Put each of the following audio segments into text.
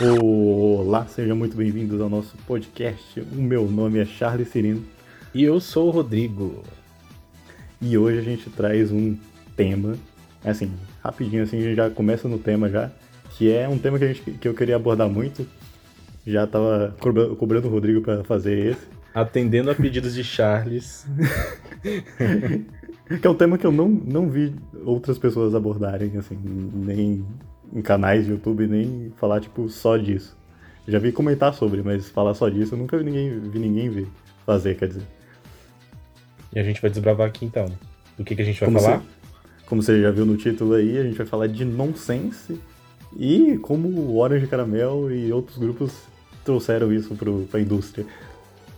Olá, sejam muito bem-vindos ao nosso podcast. O meu nome é Charles Cirino E eu sou o Rodrigo. e hoje a gente traz um tema, assim, rapidinho assim, a gente já começa no tema já, que é um tema que, a gente, que eu queria abordar muito. Já tava cobra- cobrando o Rodrigo para fazer esse. Atendendo a pedidos de Charles. Que é um tema que eu não, não vi outras pessoas abordarem, assim, nem em canais de YouTube, nem falar, tipo, só disso. Já vi comentar sobre, mas falar só disso eu nunca vi ninguém, vi ninguém ver, fazer, quer dizer. E a gente vai desbravar aqui então. Do que, que a gente vai Como falar? você, como você já viu no título aí, a gente vai falar de nonsense e como o Orange Caramel e outros grupos trouxeram isso pro, pra indústria.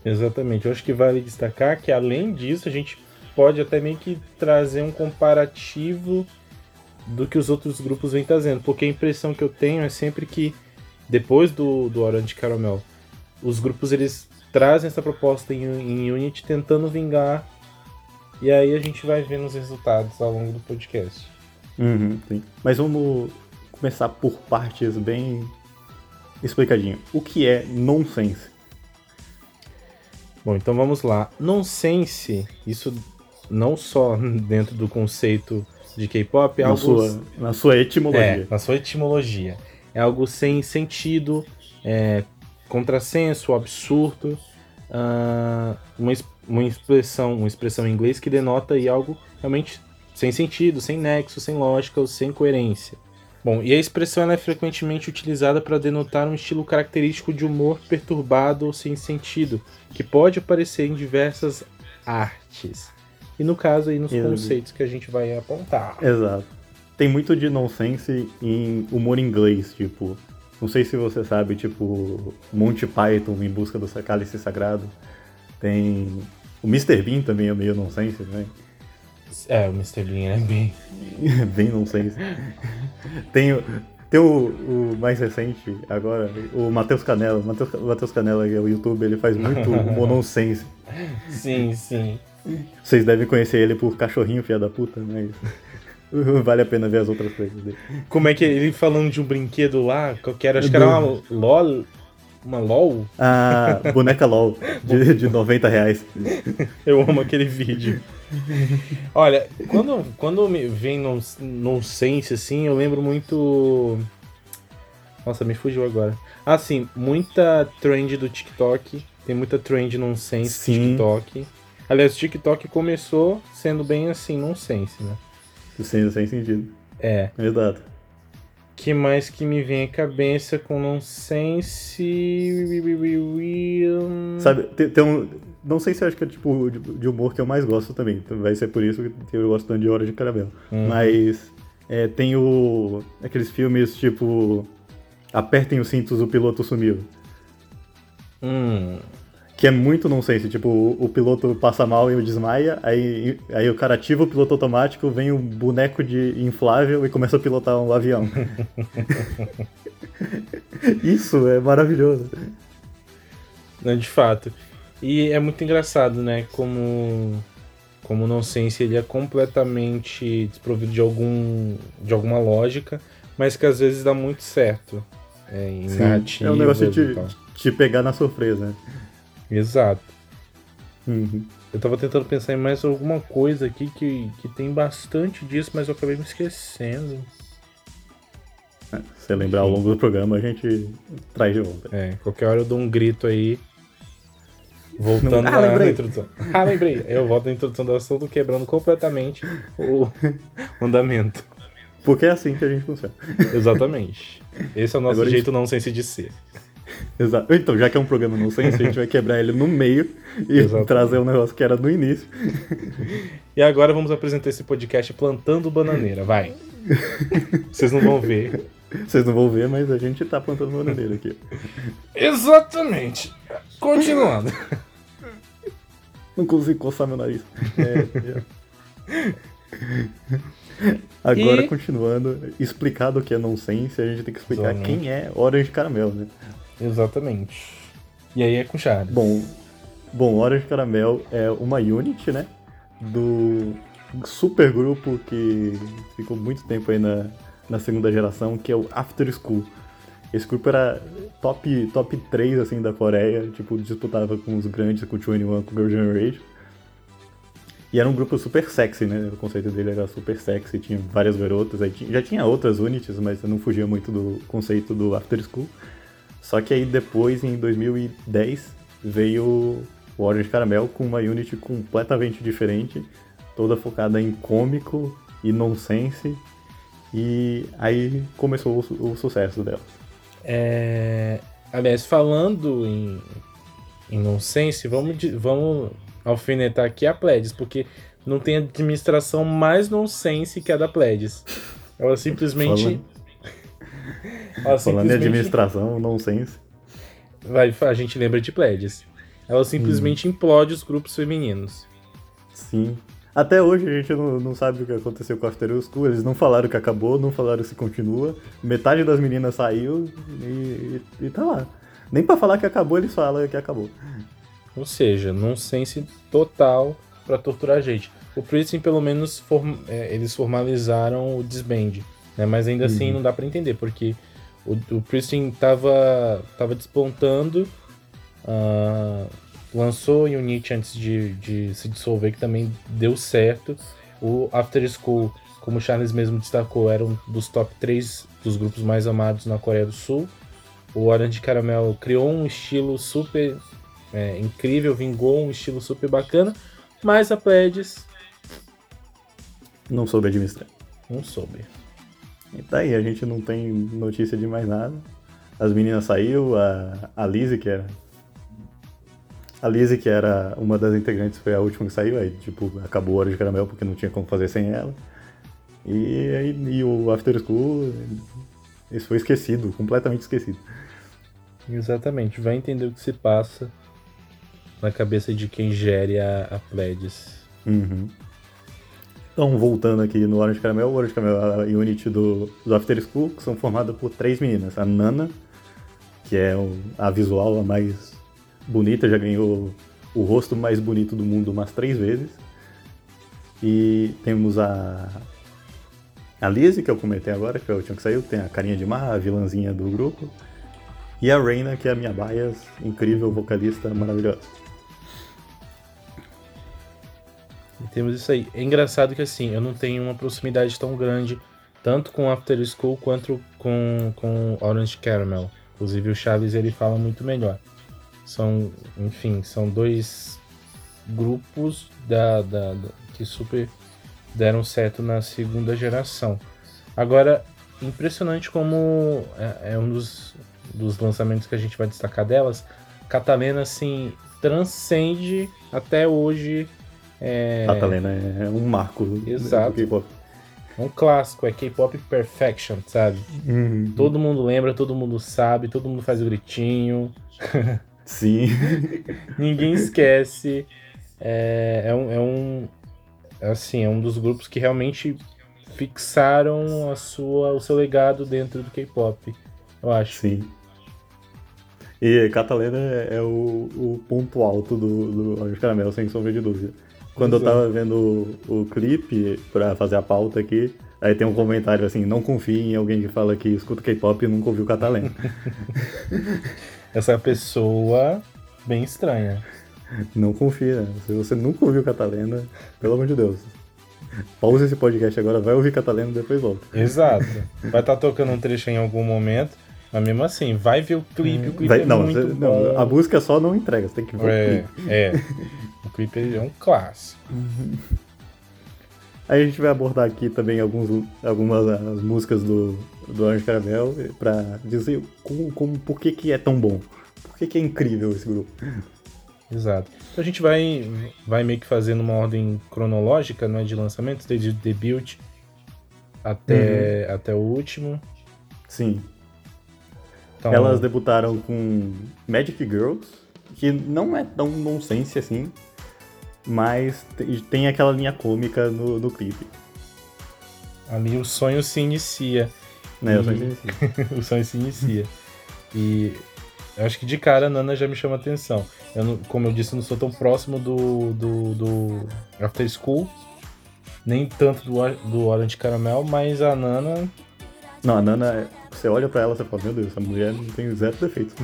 Exatamente. Eu acho que vale destacar que além disso, a gente pode até meio que trazer um comparativo do que os outros grupos vêm trazendo. Porque a impressão que eu tenho é sempre que depois do, do Orange Caramel, os grupos eles trazem essa proposta em, em Unity tentando vingar. E aí a gente vai vendo os resultados ao longo do podcast. Uhum, sim. Mas vamos começar por partes bem explicadinho. O que é nonsense? Bom, então vamos lá. Nonsense, isso não só dentro do conceito de K-pop, é Na algo sua, na sua é, etimologia. na sua etimologia. É algo sem sentido, é, contrassenso, absurdo, ah, uma, uma expressão, uma expressão em inglês que denota aí algo realmente sem sentido, sem nexo, sem lógica ou sem coerência. Bom, e a expressão é frequentemente utilizada para denotar um estilo característico de humor perturbado ou sem sentido, que pode aparecer em diversas artes. E no caso aí nos Exato. conceitos que a gente vai apontar. Exato. Tem muito de nonsense em humor inglês, tipo. Não sei se você sabe, tipo, Monty Python em busca do cálice sagrado. Tem. O Mr. Bean também é meio nonsense, né? É, o Mr. Bean é bem. Bem nonsense. Tem, o- tem o, o mais recente, agora, o Matheus Canela. O Matheus, Canela, que é o YouTube, ele faz muito humor nonsense. Sim, sim. Vocês devem conhecer ele por cachorrinho, filha da puta, mas. Vale a pena ver as outras coisas dele. Como é que ele falando de um brinquedo lá, qualquer, acho que era uma LOL. Uma LOL? A boneca LOL, de, de 90 reais. Eu amo aquele vídeo. Olha, quando, quando me vem non- nonsense assim, eu lembro muito. Nossa, me fugiu agora. Ah, sim, muita trend do TikTok. Tem muita trend nonsense do. TikTok. Aliás, o TikTok começou sendo bem assim, nonsense, né? Sem, sem sentido. É. Exato. que mais que me vem à cabeça com nonsense? Sabe, tem, tem um. Não sei se acho que é tipo de, de humor que eu mais gosto também. Vai ser por isso que eu gosto tanto de Hora de Caramelo. Uhum. Mas é, tem o. aqueles filmes tipo. Apertem os cintos, o piloto sumiu. Hum, Que é muito nonsense, tipo, o, o piloto passa mal e desmaia, aí, aí o cara ativa o piloto automático, vem um boneco de inflável e começa a pilotar um avião. Isso é maravilhoso. não, de fato. E é muito engraçado, né? Como como o nonsense ele é completamente desprovido de algum de alguma lógica, mas que às vezes dá muito certo. É, em Sim, é um negócio de e tal. te pegar na surpresa. Exato. Uhum. Eu tava tentando pensar em mais alguma coisa aqui que, que tem bastante disso, mas eu acabei me esquecendo. Se você lembrar ao longo do programa, a gente traz de volta. É, qualquer hora eu dou um grito aí. Voltando Ah, na, introdução. Ah, lembrei. Eu volto na introdução do assunto, quebrando completamente o andamento. Porque é assim que a gente funciona. Exatamente. Esse é o nosso Agora jeito não sense de ser. Exato. Então, já que é um programa não sense, a gente vai quebrar ele no meio e Exatamente. trazer um negócio que era no início. E agora vamos apresentar esse podcast Plantando Bananeira. Vai. Vocês não vão ver. Vocês não vão ver, mas a gente tá plantando bananeira aqui. Exatamente. Continuando. Não consigo coçar meu nariz. É, é. Agora, E- continuando, explicado o que é nonsense, a gente tem que explicar Exatamente. quem é Orange Caramel, né? Exatamente. E aí é com Charles. Bom, bom, Orange Caramel é uma unit, né? Do super grupo que ficou muito tempo aí na, na segunda geração, que é o After School. Esse grupo era top, top 3, assim, da Coreia. Tipo, disputava com os grandes, com o 21, com o Girl Generation. E era um grupo super sexy, né? O conceito dele era super sexy, tinha várias garotas. Aí já tinha outras units, mas não fugia muito do conceito do After School. Só que aí depois, em 2010, veio o Orange Caramel com uma unit completamente diferente, toda focada em cômico e nonsense. E aí começou o, o sucesso dela. É... Aliás, falando em, em nonsense, vamos, vamos alfinetar aqui a Pledis, porque não tem administração mais nonsense que a da Pledis. Ela simplesmente. Falando, Ela Falando simplesmente... em administração, nonsense. Vai, a gente lembra de Pledis. Ela simplesmente hum. implode os grupos femininos. Sim. Até hoje a gente não, não sabe o que aconteceu com a After School. Eles não falaram que acabou, não falaram se continua. Metade das meninas saiu e, e, e tá lá. Nem para falar que acabou, eles falam que acabou. Ou seja, nonsense total para torturar a gente. O Pristin, pelo menos, form é, eles formalizaram o disband, né? Mas ainda assim uhum. não dá para entender, porque o, o Pristin tava, tava despontando, uh, lançou Unity antes de, de se dissolver, que também deu certo. O After School, como o Charles mesmo destacou, era um dos top 3 dos grupos mais amados na Coreia do Sul. O Orange Caramel criou um estilo super é, incrível, vingou um estilo super bacana, mas a Pledis não soube administrar. Não soube. E tá aí, a gente não tem notícia de mais nada. As meninas saiu, a, a Lizzie, que era. A Lizzie, que era uma das integrantes, foi a última que saiu, aí tipo, acabou a hora de caramelo porque não tinha como fazer sem ela. E, aí, e o After School, isso foi esquecido, completamente esquecido. Exatamente, vai entender o que se passa na cabeça de quem gere a, a Pledis. Uhum. Então, voltando aqui no Orange Caramel, o Orange Caramel é a unit do, do After School, que são formadas por três meninas. A Nana, que é a visual a mais bonita, já ganhou o rosto mais bonito do mundo umas três vezes. E temos a a Lizzie, que eu comentei agora, que é o que saiu, tem a carinha de má, a vilãzinha do grupo. E a Reina, que é a minha bias, incrível vocalista maravilhosa. E temos isso aí. É engraçado que assim, eu não tenho uma proximidade tão grande tanto com After School quanto com, com Orange Caramel. Inclusive o Chaves ele fala muito melhor. São, enfim, são dois grupos da, da, da que super deram certo na segunda geração. Agora, impressionante como é, é um dos, dos lançamentos que a gente vai destacar delas. Catalina, assim, transcende até hoje é... Catalina é um marco Exato. do K-pop. É um clássico, é K-pop Perfection, sabe? Uhum. Todo mundo lembra, todo mundo sabe, todo mundo faz o gritinho. Sim. Ninguém esquece. É, é, um, é um. Assim, é um dos grupos que realmente fixaram a sua, o seu legado dentro do K-pop, eu acho. Sim. E Catalina é, é o, o ponto alto do, do Anjo Caramelo, sem sombra de dúvida. Quando Exato. eu tava vendo o, o clipe pra fazer a pauta aqui, aí tem um comentário assim, não confie em alguém que fala que escuta K-pop e nunca ouviu Catalina. Essa pessoa bem estranha. Não confia. Se você nunca ouviu Catalina, pelo amor de Deus. Pausa esse podcast agora, vai ouvir Catalina e depois volta. Exato. Vai estar tá tocando um trecho em algum momento, mas mesmo assim, vai ver o clipe, o clipe vai, é não, muito você, bom. Não, a música só não entrega, você tem que ver é, o clipe. É. O clipe é um clássico. Uhum. A gente vai abordar aqui também alguns, algumas as músicas do, do Anjo Caramel pra dizer como, como, por que, que é tão bom. Por que, que é incrível esse grupo. Exato. Então a gente vai, vai meio que fazendo uma ordem cronológica né, de lançamentos, desde o debut até, uhum. até o último. Sim. Então, Elas debutaram com Magic Girls, que não é tão nonsense assim, mas tem aquela linha cômica no, no clipe. Ali o sonho se inicia. Né, e... o sonho se inicia. o sonho se inicia. E eu acho que de cara a Nana já me chama atenção. Eu não, como eu disse, eu não sou tão próximo do, do, do After School, nem tanto do, do Orange Caramel, mas a Nana. Não, a Nana você olha pra ela e fala, meu Deus, essa mulher não tem zero defeitos.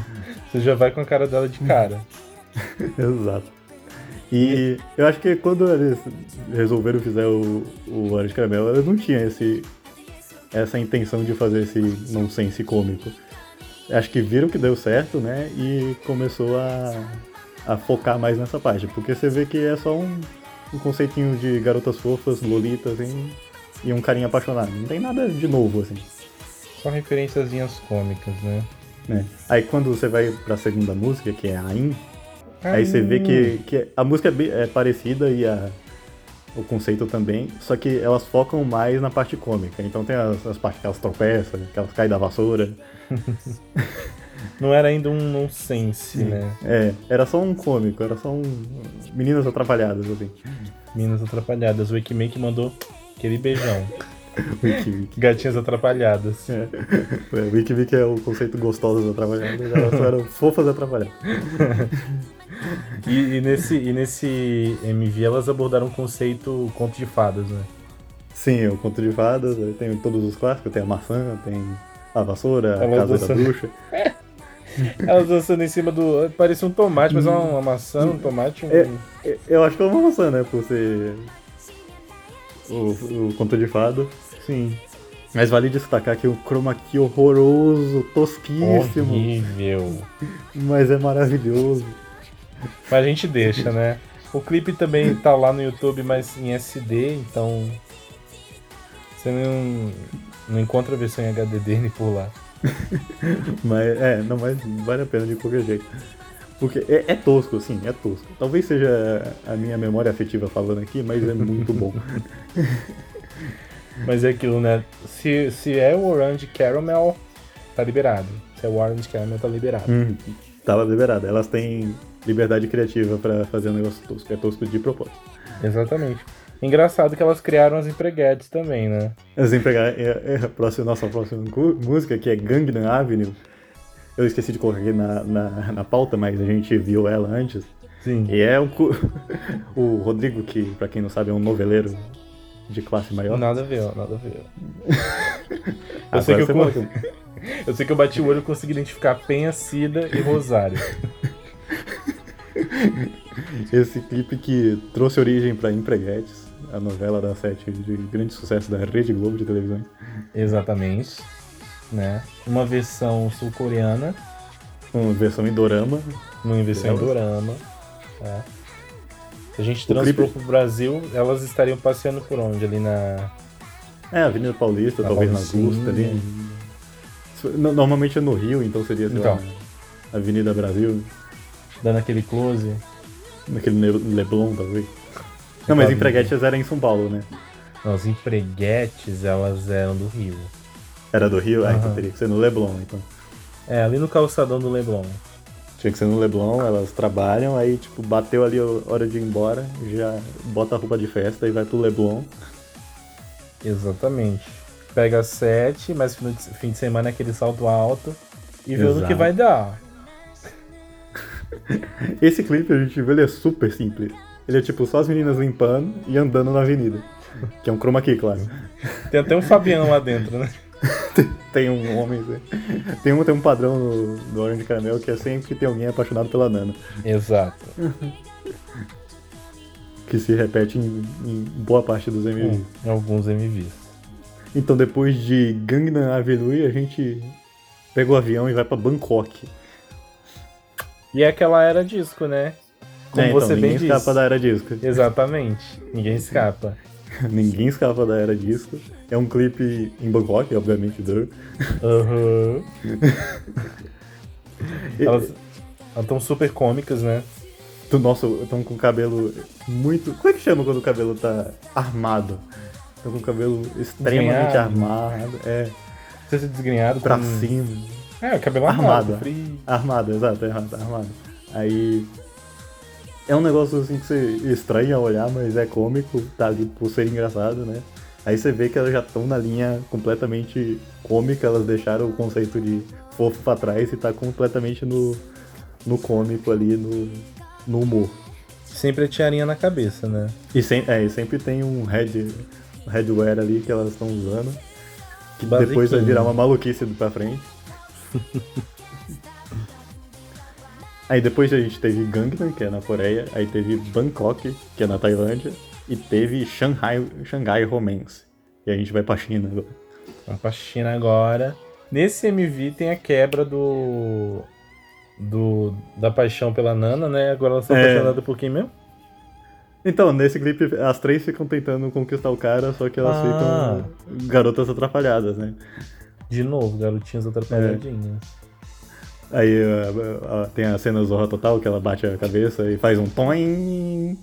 Você já vai com a cara dela de cara. Exato. E eu acho que quando eles resolveram fazer o, o Hora de Caramelo, eles não tinham esse, essa intenção de fazer esse nonsense cômico. Acho que viram que deu certo, né? E começou a, a focar mais nessa parte. Porque você vê que é só um, um conceitinho de garotas fofas, lolitas assim, e um carinha apaixonado. Não tem nada de novo, assim. Só referenciazinhas cômicas, né? né? Aí quando você vai pra segunda música, que é a In, aí você vê que, que a música é, bem- é parecida e a, o conceito também, só que elas focam mais na parte cômica. Então tem as, as partes que elas tropeçam, que elas caem da vassoura. Não era ainda um nonsense, né? É, era só um cômico, era só um. Meninas atrapalhadas, assim. Minas Atrapalhadas. O Wikimake mandou aquele beijão. Wiki Wiki. Gatinhas Atrapalhadas. É. O Wiki Wiki é o conceito gostosas atrapalhadas, elas eram fofas atrapalhadas. E, e nesse, e nesse MV elas abordaram o conceito conto de fadas, né? Sim, o conto de fadas, tem todos os clássicos, tem a maçã, tem a vassoura, a casa da dançam- bruxa. Elas dançando em cima do. Parecia um tomate, mas é uma maçã, um tomate. Um... É, Eu acho que é uma maçã, né? Por ser o, o conto de fada. Sim. Mas vale destacar que o chroma key horroroso, tosquíssimo, Horrível. mas é maravilhoso. Mas a gente deixa, né? O clipe também tá lá no YouTube, mas em SD, então. Você não, não encontra a versão em HD dele por lá. Mas é, não, mas vale a pena de qualquer jeito. Porque é, é tosco, sim, é tosco. Talvez seja a minha memória afetiva falando aqui, mas é muito bom. Mas é aquilo, né? Se, se é o Orange Caramel, tá liberado. Se é o Orange Caramel, tá liberado. Hum, tava liberado. Elas têm liberdade criativa pra fazer um negócio tosco. É tosco de propósito. Exatamente. Engraçado que elas criaram as empreguetes também, né? As empregar é, é a próxima, nossa próxima música, que é Gangnam Avenue. Eu esqueci de colocar aqui na, na, na pauta, mas a gente viu ela antes. Sim. E é o, o Rodrigo, que pra quem não sabe é um noveleiro de classe maior. Nada a ver, nada a ver. Eu sei, que eu, eu sei que eu bati o olho e consegui identificar Penha, Cida e Rosário. Esse clipe que trouxe origem pra Empreguetes, a novela da sete de grande sucesso da Rede Globo de televisão. Exatamente. Né? Uma versão sul-coreana, Uma versão em dorama. uma versão em dorama. É. Se a gente O transpor clipe- pro Brasil, elas estariam passeando por onde? Ali na. É, Avenida Paulista, Na talvez na Paulistinha. Augusta ali. No- Normalmente é no Rio, então seria sei lá, Então. Avenida Brasil, dando aquele close. naquele Leblon, talvez. Não, mas Tá. Empreguetes era em São Paulo, né? Não, as empreguetes, elas eram do Rio. Era do Rio? Ah, então teria que ser no Leblon, então. É, ali no calçadão do Leblon. Tinha que ser no Leblon, elas trabalham, aí tipo, bateu ali a hora de ir embora, já bota a roupa de festa e vai pro Leblon. Exatamente. Pega sete, mas fim de, fim de semana é aquele salto alto e vê no Exato. que vai dar. Esse clipe a gente vê, ele é super simples. Ele é tipo só as meninas limpando e andando na avenida. Que é um chroma key, claro. Tem até um Fabiano lá dentro, né? Tem um homem. né? Tem um, tem um padrão no, no Orange Caramel que é sempre que tem alguém apaixonado pela Nana. Exato. Que se repete em, em boa parte dos MVs. Em alguns MVs. Então depois de Gangnam Avenue, a gente pega o avião e vai pra Bangkok. E é aquela era disco, né? Como É, então, você ninguém bem escapa da era disco. Exatamente. Ninguém escapa. ninguém escapa da era disco. É um clipe em Bangkok, obviamente, do. Aham. E- Elas estão super cômicas, né? do nosso, estão com o cabelo muito. Como é que chama quando o cabelo tá armado? Estão com o cabelo extremamente Desgrenhado. armado. É, Não sei se é desgrenhado pra com... cima. É, o cabelo Armado. armado. Armado, exato, é armado, armado. Aí. É um negócio assim que você estranha a olhar, mas é cômico, tá ali por ser engraçado, né? Aí você vê que elas já estão na linha completamente cômica, elas deixaram o conceito de fofo pra trás e tá completamente no, no cômico ali, no, no humor. Sempre a tiarinha na cabeça, né? E, sem, é, e sempre tem um head, headwear ali que elas estão usando. Que depois vai virar uma maluquice pra frente. Aí depois a gente teve Gangnam, que é na Coreia, aí teve Bangkok, que é na Tailândia, e teve Shanghai, Shanghai Romance. E a gente vai pra China agora. Vamos pra China agora. Nesse MV tem a quebra do. do da paixão pela Nana, né? Agora elas estão é. apaixonadas por quem mesmo? Então, nesse clipe, as três ficam tentando conquistar o cara, só que elas ah. ficam garotas atrapalhadas, né? De novo, garotinhas atrapalhadinhas. É. Aí uh, uh, tem a cena Zorra Total, que ela bate a cabeça e faz um toim.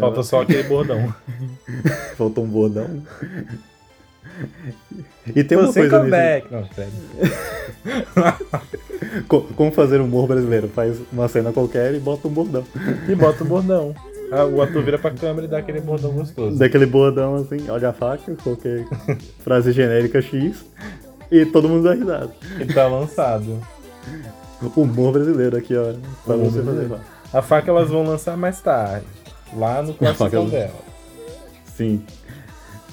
Falta só aquele bordão. Falta um bordão. E tem uma Você coisa comeback. Nesse... Não, Como fazer humor brasileiro? Faz uma cena qualquer e bota um bordão. E bota um bordão. Ah, o ator vira pra câmera e dá aquele bordão gostoso. Daquele bordão assim, olha a faca, qualquer frase genérica X. E todo mundo dá risada. E tá lançado. Humor brasileiro aqui, ó. Pra você fazer. A faca elas vão lançar mais tarde. Lá no classicão dela. Sim.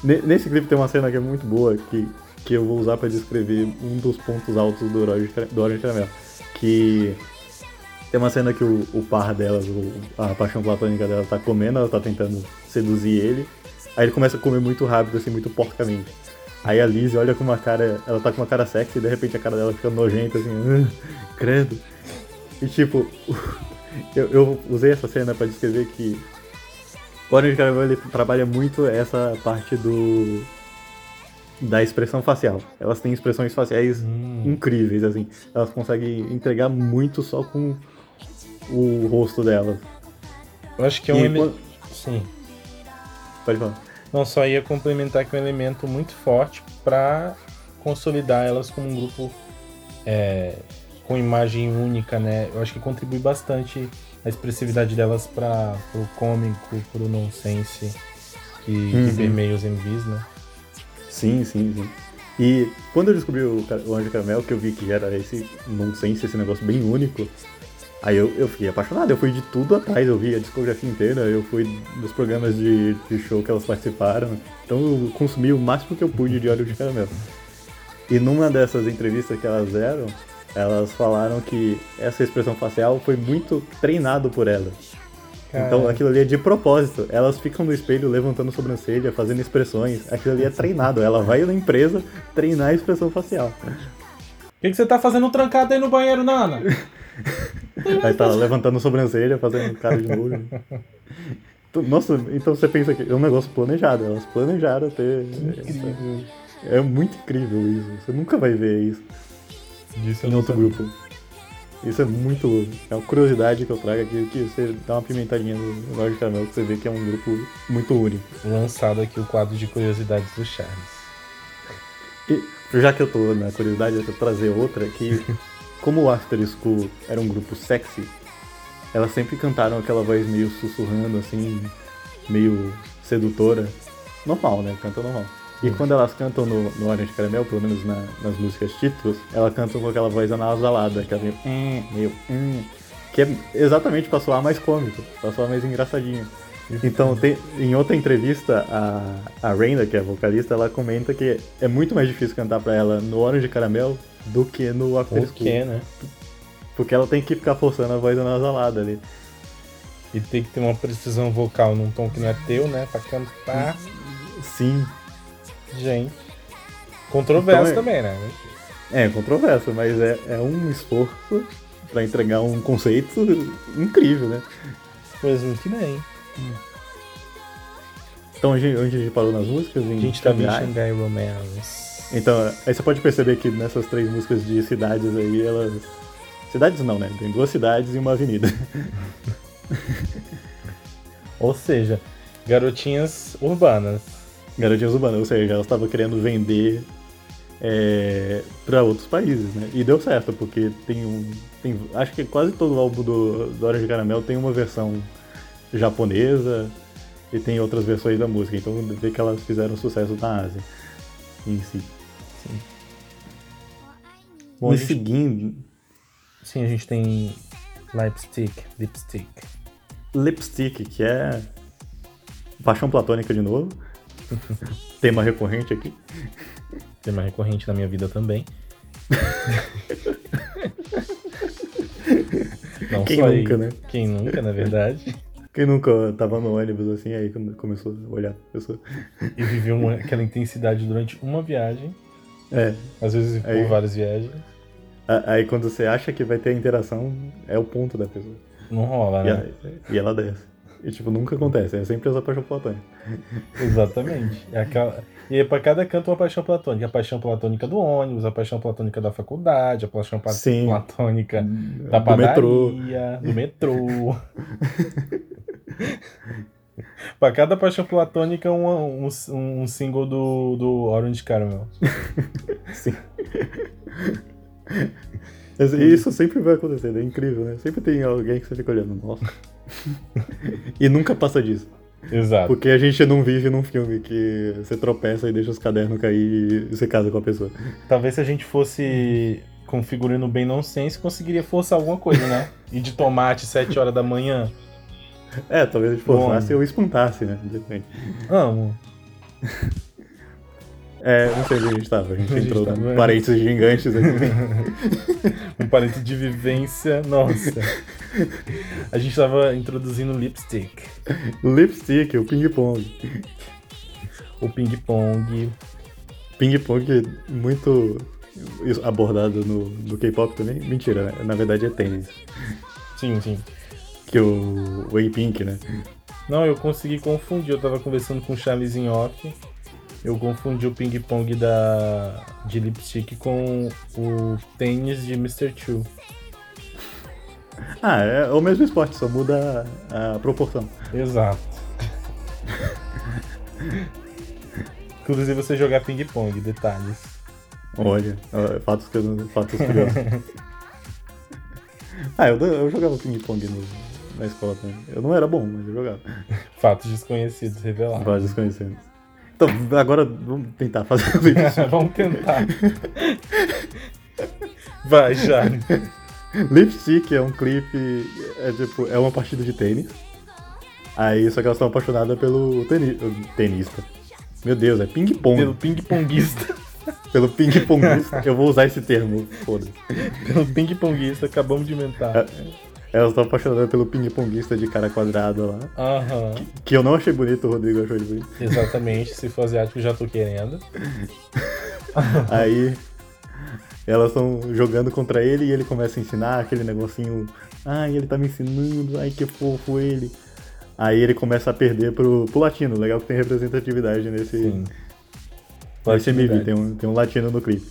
Nesse clipe tem uma cena que é muito boa, que, que eu vou usar para descrever um dos pontos altos do Orange, do Orange Caramel. Que tem uma cena que o, o par delas, o, a paixão platônica dela, tá comendo, ela tá tentando seduzir ele. Aí ele começa a comer muito rápido, assim, muito porcamente. Aí a Liz olha com uma cara, ela tá com uma cara sexy e de repente a cara dela fica nojenta, assim, ah, credo. E tipo, eu, eu usei essa cena para descrever que o Orange Caramel ele trabalha muito essa parte do da expressão facial. Elas têm expressões faciais hum. incríveis, assim. Elas conseguem entregar muito só com o rosto delas. Eu acho que é um elemento. Sim. Pode falar. Não, só ia complementar que é um elemento muito forte para consolidar elas como um grupo é, com imagem única, né? Eu acho que contribui bastante a expressividade delas para o cômico, para o nonsense que, uhum. que permeia os MVs, né? Sim, sim, sim. E quando eu descobri o, o Anjo Caramel, que eu vi que era esse nonsense, esse negócio bem único, aí eu, eu fiquei apaixonado. Eu fui de tudo atrás, eu vi a discografia inteira, eu fui dos programas de, de show que elas participaram. Então eu consumi o máximo que eu pude de óleo de caramelo. E numa dessas entrevistas que elas deram, elas falaram que essa expressão facial foi muito treinado por elas. Então aquilo ali é de propósito. Elas ficam no espelho levantando sobrancelha, fazendo expressões. Aquilo ali é treinado. Ela vai na empresa treinar a expressão facial. O que, que, você tá fazendo trancado aí no banheiro, Nana? aí tá levantando sobrancelha, fazendo cara de novo. Nossa, então você pensa que é um negócio planejado. Elas planejaram ter. Incrível. Essa... É muito incrível isso. Você nunca vai ver isso Disso em outro grupo. Isso é muito louco. É uma curiosidade que eu trago aqui, que você dá uma pimentadinha no Lorde Caramel, que você vê que é um grupo muito único. Lançado aqui o quadro de curiosidades do Charles. E já que eu tô na curiosidade, eu vou trazer outra que, como o After School era um grupo sexy, elas sempre cantaram aquela voz meio sussurrando, assim, meio sedutora. Normal, né? Canta normal. E quando elas cantam no, no Orange Caramel, pelo menos na, nas músicas títulos, elas cantam com aquela voz anasalada, que é meio, hum, meio, hum, que é exatamente pra soar mais cômico, pra soar mais engraçadinho. Então, tem, em outra entrevista, a, a Raina, que é a vocalista, ela comenta que é muito mais difícil cantar pra ela no Orange Caramel do que no After School. Que, né? Porque ela tem que ficar forçando a voz anasalada ali. E tem que ter uma precisão vocal num tom que não é teu, né? Pra cantar. Sim. Gente. Controverso então, é, também, né? É, controverso, mas é, é um esforço para entregar um conceito incrível, né? Pois muito bem. Então onde, onde a gente parou nas músicas? Em a gente tá em Shanghai Romance. Então, aí você pode perceber que nessas três músicas de cidades aí, elas. Cidades não, né? Tem duas cidades e uma avenida. Ou seja, garotinhas urbanas. Garotinhas urbanas, ou seja, ela estava querendo vender é, para outros países, né? E deu certo, porque tem um. Tem, acho que quase todo álbum do, do Orange Caramel tem uma versão japonesa e tem outras versões da música. Então vê que elas fizeram sucesso na Ásia em si. Sim. Bom, e gente... seguindo. Sim, a gente tem Lipstick, Lipstick. Lipstick, que é paixão platônica de novo. Tema recorrente aqui. tema recorrente na minha vida também. Não Quem nunca, aí. né? Quem nunca, na verdade. Quem nunca tava no ônibus assim, aí começou a olhar a pessoa. E viveu uma- aquela intensidade durante uma viagem, É. às vezes por Aí- várias viagens. Aí quando você acha que vai ter interação, é o ponto da pessoa. Não rola, E, né? ela, e ela desce. E tipo, nunca acontece, é sempre essa paixão platônica. Exatamente. É aquela... E é pra cada canto uma paixão platônica. A paixão platônica do ônibus, a paixão platônica da faculdade, a paixão Sim. platônica da Do metrô. padaria, do metrô. pra cada paixão platônica, um, um, um single do, do Orange Caramel. Sim. Isso sempre vai acontecer, é incrível, né? Sempre tem alguém que você fica olhando, nossa. E nunca passa disso. Exato. Porque a gente não vive num filme que você tropeça e deixa os cadernos cair e você casa com a pessoa. Talvez se a gente fosse com figurino bem nonsense, conseguiria forçar alguma coisa, né? E de tomate 7 horas da manhã. É, talvez a gente forçasse ou espantasse, né? Amo. É, não sei onde a gente tava. A gente A gente entrou tava- em parênteses gigantes aqui. Um parente de vivência. Nossa. A gente tava introduzindo lipstick. Lipstick, o ping-pong. O ping-pong. Ping-pong muito isso abordado no, no K-pop também. Mentira, né? na verdade é tênis. Sim, sim. Que o, o A-Pink, né? Não, eu consegui confundir. Eu tava conversando com o Charles em off. Eu confundi o ping-pong da de lipstick com o tênis de Mr. Chu. Ah, é o mesmo esporte, só muda a, proporção. Exato. Inclusive você jogar ping-pong, detalhes. Olha, fatos, que eu não- fatos curiosos. ah, eu, eu jogava ping-pong na escola também. Eu não era bom, mas eu jogava. Fatos desconhecidos revelados. Vários desconhecidos. Então, agora vamos tentar fazer isso. Vamos tentar. Vai, Charles. Lipstick é um clipe, é tipo, é uma partida de tênis. Aí, só que elas estão apaixonadas pelo teni, tenista. Meu Deus, é ping-pong. Pelo Pelo, ping-ponguista. ping-pongista. eu vou usar esse termo, foda-se. Pelo ping-ponguista, acabamos de inventar. É. Elas estão apaixonadas pelo ping-ponguista de cara quadrada lá. Aham. Que eu não achei bonito, o Rodrigo achou ele bonito. Exatamente. Se for asiático, já tô querendo. Aí elas estão jogando contra ele e ele começa a ensinar aquele negocinho. Ai, ele tá me ensinando, ai que fofo ele. Aí ele começa a perder pro, pro latino. Legal que tem representatividade nesse, Sim. nesse MV, tem um, tem um latino no clipe.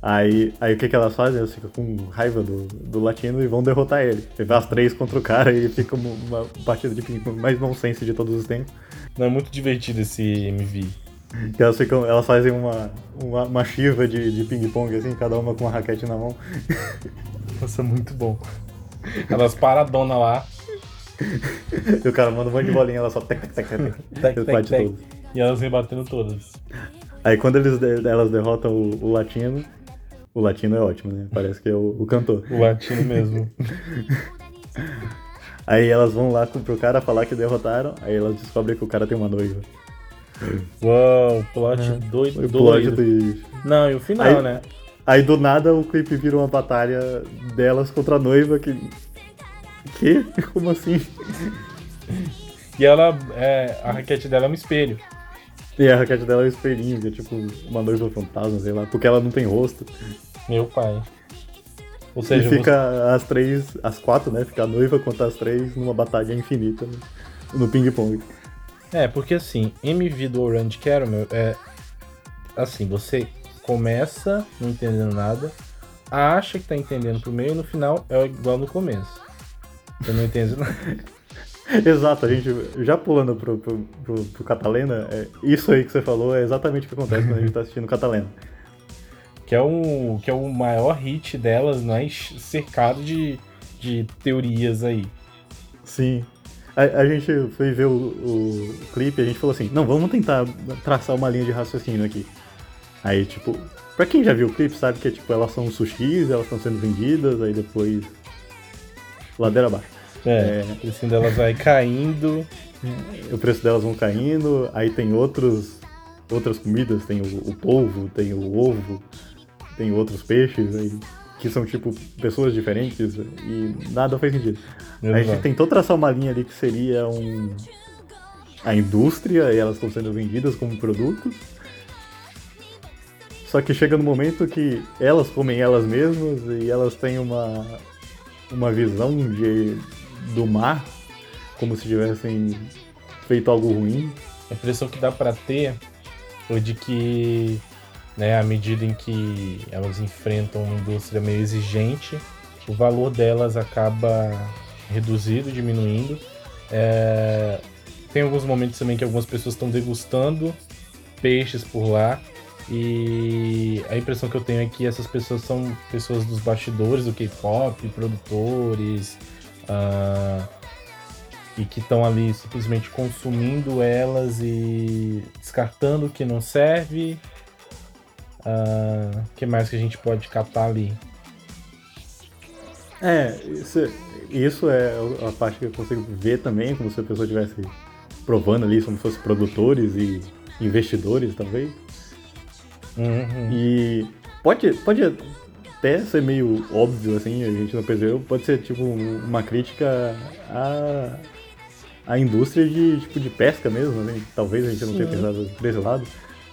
Aí, aí o que, que elas fazem? Elas ficam com raiva do, do latino e vão derrotar ele. Ele vai as três contra o cara e fica uma, uma partida de ping-pong mais nonsense de todos os tempos. Não, é muito divertido esse MV. Que elas, ficam, elas fazem uma, uma, uma chiva de, de ping-pong, assim, cada uma com uma raquete na mão. Nossa, muito bom. Elas paradona lá. E o cara manda um monte de bolinha, ela só tec, tec, tec, tec. Tec, tec, tec. E elas rebatendo todas. Aí quando eles, elas derrotam o, o latino, o latino é ótimo, né? Parece que é o, o cantor. O latino mesmo. Aí elas vão lá pro cara falar que derrotaram, aí elas descobrem que o cara tem uma noiva. Uau, plot doido. Foi doido. plot twist. Não, e o final, Aí- né? Aí do nada o clipe vira uma batalha delas contra a noiva que. Que? Como assim? E ela, é, a raquete dela é um espelho. E a raquete dela é um espelhinho, que é tipo uma noiva fantasma, sei lá, porque ela não tem rosto. Meu pai. Ou E seja, fica as três, as quatro, né? Fica a noiva contra as três numa batalha infinita né? no ping-pong. você- é, porque assim, MV do Orange Caramel é assim, você começa não entendendo nada, acha que tá entendendo pro meio e no final é igual no começo. Você não entende nada. Exato, a gente já pulando pro, pro, pro, pro Catalena, é, isso aí que você falou é exatamente o que acontece quando a gente tá assistindo Catalena. Que é o, que é o maior hit delas, mas cercado de, de teorias aí. Sim. A, a gente foi ver o, o clipe e a gente falou assim, não, vamos tentar traçar uma linha de raciocínio aqui. Aí, tipo, pra quem já viu o clipe, sabe que tipo, elas são sushis, elas estão sendo vendidas, aí depois. Ladeira abaixo. É, o precinho delas vai caindo. O preço delas vão caindo, aí tem outros outras comidas, tem o, o polvo, tem o ovo, tem outros peixes aí, que são tipo pessoas diferentes e nada faz sentido. A gente Exato. tentou traçar uma linha ali que seria um a indústria e elas estão sendo vendidas como produtos. Só que chega no momento que elas comem elas mesmas e elas têm uma uma visão de do mar como se tivessem feito algo ruim. A impressão que dá pra ter é de que, né, à medida em que elas enfrentam uma indústria meio exigente, o valor delas acaba reduzido, diminuindo. É, Tem alguns momentos também que algumas pessoas estão degustando peixes por lá. E a impressão que eu tenho é que essas pessoas são pessoas dos bastidores do K-pop, produtores, ah, e que estão ali simplesmente consumindo elas e descartando o que não serve. O que mais que a gente pode catar ali? É, isso, isso é a parte que eu consigo ver também, como se a pessoa estivesse provando ali, como se fossem produtores e investidores, talvez. Uhum. E pode, pode até ser meio óbvio, assim, a gente não percebeu, pode ser tipo um- uma crítica à, à indústria de, tipo, de pesca mesmo, né? Talvez a gente não tenha Sim. pensado por esse lado.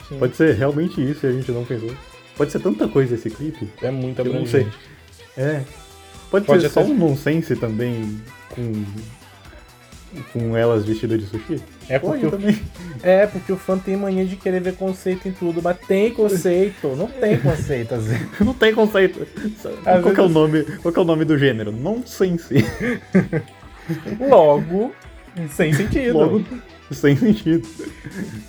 Sim. Pode ser realmente isso e a gente não pensou. Pode ser tanta coisa esse clipe. É muito Eu não sei. É. Pode, Pode ser só até- um nonsense também com. com elas vestidas de sushi? É porque, Pode o, também. é porque o fã tem mania de querer ver conceito em tudo, mas tem conceito, não tem conceito às vezes. Não tem conceito. Às Qual que é o vezes- nome? Qual que é o nome do gênero? Nonsense. Logo, sem sentido. Logo, sem sentido.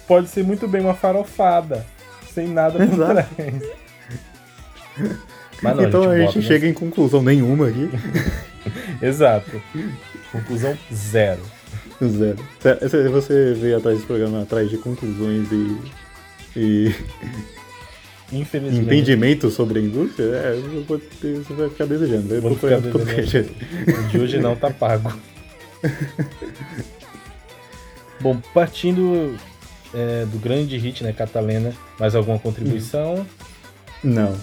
Pode ser muito bem uma farofada, sem nada por Exato. trás. Mas não, então a gente, bota, né? chega em conclusão nenhuma aqui. Exato. Conclusão zero. Zero. Se- Você veio atrás desse programa atrás de conclusões e. e Infelizmente. entendimento sobre a indústria, é, ter- você vai ficar desejando. Vai Vou ficar desejando. O de hoje não tá pago. Bom, partindo é, do grande hit, né, Catalena, mais alguma contribuição? Não.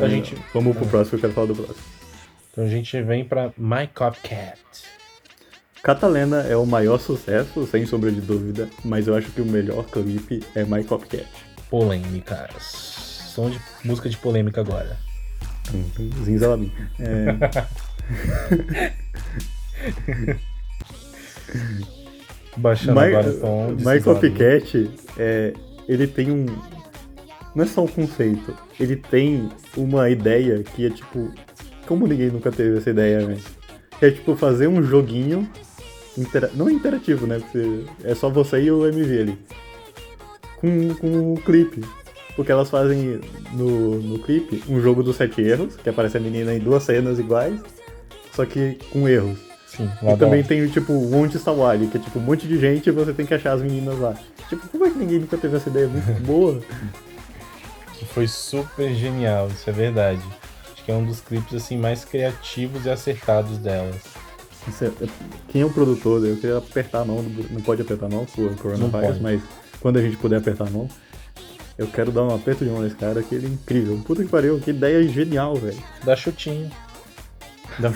A gente- Vamos pro próximo, eu quero falar do próximo. Então a gente vem pra My Copcat. Catalena é o maior sucesso, sem sombra de dúvida, mas eu acho que o melhor clipe é My Copcat. Polêmicas. Som de música de polêmica agora. Zinzalabim. É, Baixando My, agora o som Cisne. Copycat, é, ele tem um. Não é só um conceito, ele tem uma ideia que é tipo. Como ninguém nunca teve essa ideia, né? Que é tipo fazer um joguinho. intera- Não interativo, né? Porque é só você e o MV ali. Com, com o clipe. Porque elas fazem no, no clipe um jogo dos sete erros, que aparece a menina em duas cenas iguais, só que com erros. Sim, E também tem, tipo, um monte Sawali, que é tipo um monte de gente e você tem que achar as meninas lá. Tipo, como é que ninguém nunca teve essa ideia muito boa? que foi super genial, isso é verdade. Acho que é um dos clipes assim mais criativos e acertados delas. É- é- Quem é o produtor? Eu queria apertar a mão, não pode apertar a mão por coronavírus, mas quando a gente puder apertar a mão, eu quero dar um aperto de mão nesse cara, que ele é incrível. Puta que pariu, que ideia genial, velho. Dá chutinho, Dá um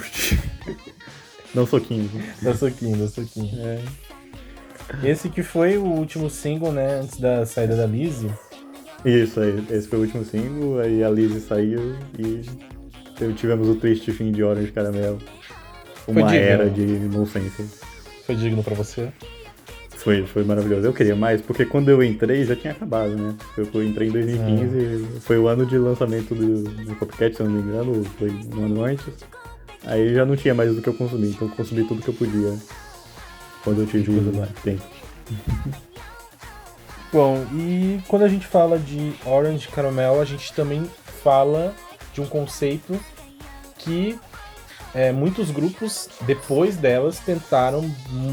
Dá um soquinho. dá soquinho, dá soquinho. É. Esse que foi o último single, né, antes da saída da Lizzie. Isso aí, esse foi o último single, aí a Lizzie saiu e tivemos o triste fim de Orange Caramel. Uma digno. era de nonsense. Foi digno pra você? Foi, foi maravilhoso. Eu queria mais, porque quando eu entrei já tinha acabado, né? Eu fui- entrei em 2015, foi o ano de lançamento do, do Copycat, se eu não me engano, foi um ano antes. Aí já não tinha mais do que eu consumi, então eu consumi tudo que eu podia quando eu tive Tudo bem. tempo. Bom, e quando a gente fala de Orange Caramel, a gente também fala de um conceito que é, muitos grupos, depois delas, tentaram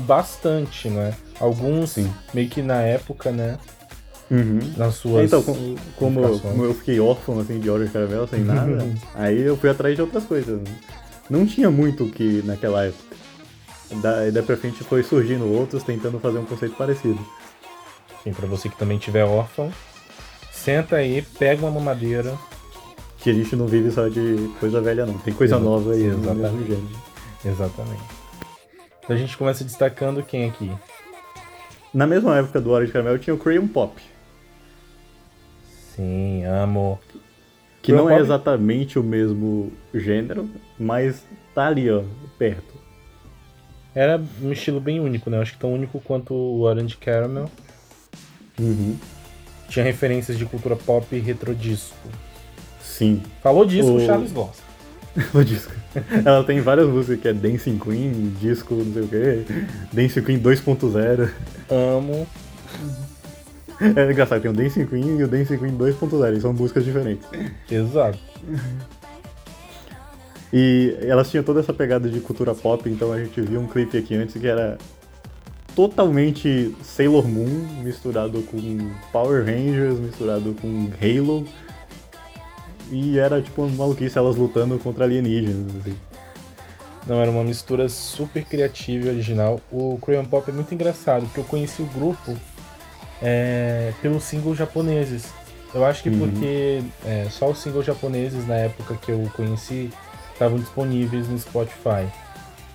bastante, né? Alguns Sim. meio que na época, né? Uhum. Nas suas. Então, como, como, como eu fiquei órfão assim, de Orange Caramel sem nada, aí eu fui atrás de outras coisas. Não tinha muito o que naquela época. Da, daí pra frente foi surgindo outros tentando fazer um conceito parecido. Enfim, pra você que também tiver órfão, senta aí, pega uma mamadeira. Que a gente não vive só de coisa velha, não. Tem coisa nova aí exatamente. Exatamente. Então a gente começa destacando quem aqui? Na mesma época do Orange Caramel tinha o Crayon Pop. Sim, amo. Que não é exatamente o mesmo gênero, mas tá ali, ó, perto. Era um estilo bem único, né? Acho que tão único quanto o Orange Caramel. Uhum. Tinha referências de cultura pop e retrodisco. Sim. Falou disso, o Charles gosta. O disco. Ela tem várias músicas que é Dancing Queen, disco não sei o que, Dancing Queen 2.0. Amo. É engraçado, tem o Dancing Queen e o Dancing Queen 2.0, e são músicas diferentes. Exato. E elas tinham toda essa pegada de cultura pop, então a gente viu um clipe aqui antes que era totalmente Sailor Moon misturado com Power Rangers, misturado com Halo. E era tipo uma maluquice elas lutando contra alienígenas, assim. Não, era uma mistura super criativa e original. O Crayon Pop é muito engraçado, porque eu conheci o grupo é, pelos singles japoneses. Eu acho que Uhum. porque é, só os singles japoneses na época que eu conheci estavam disponíveis no Spotify.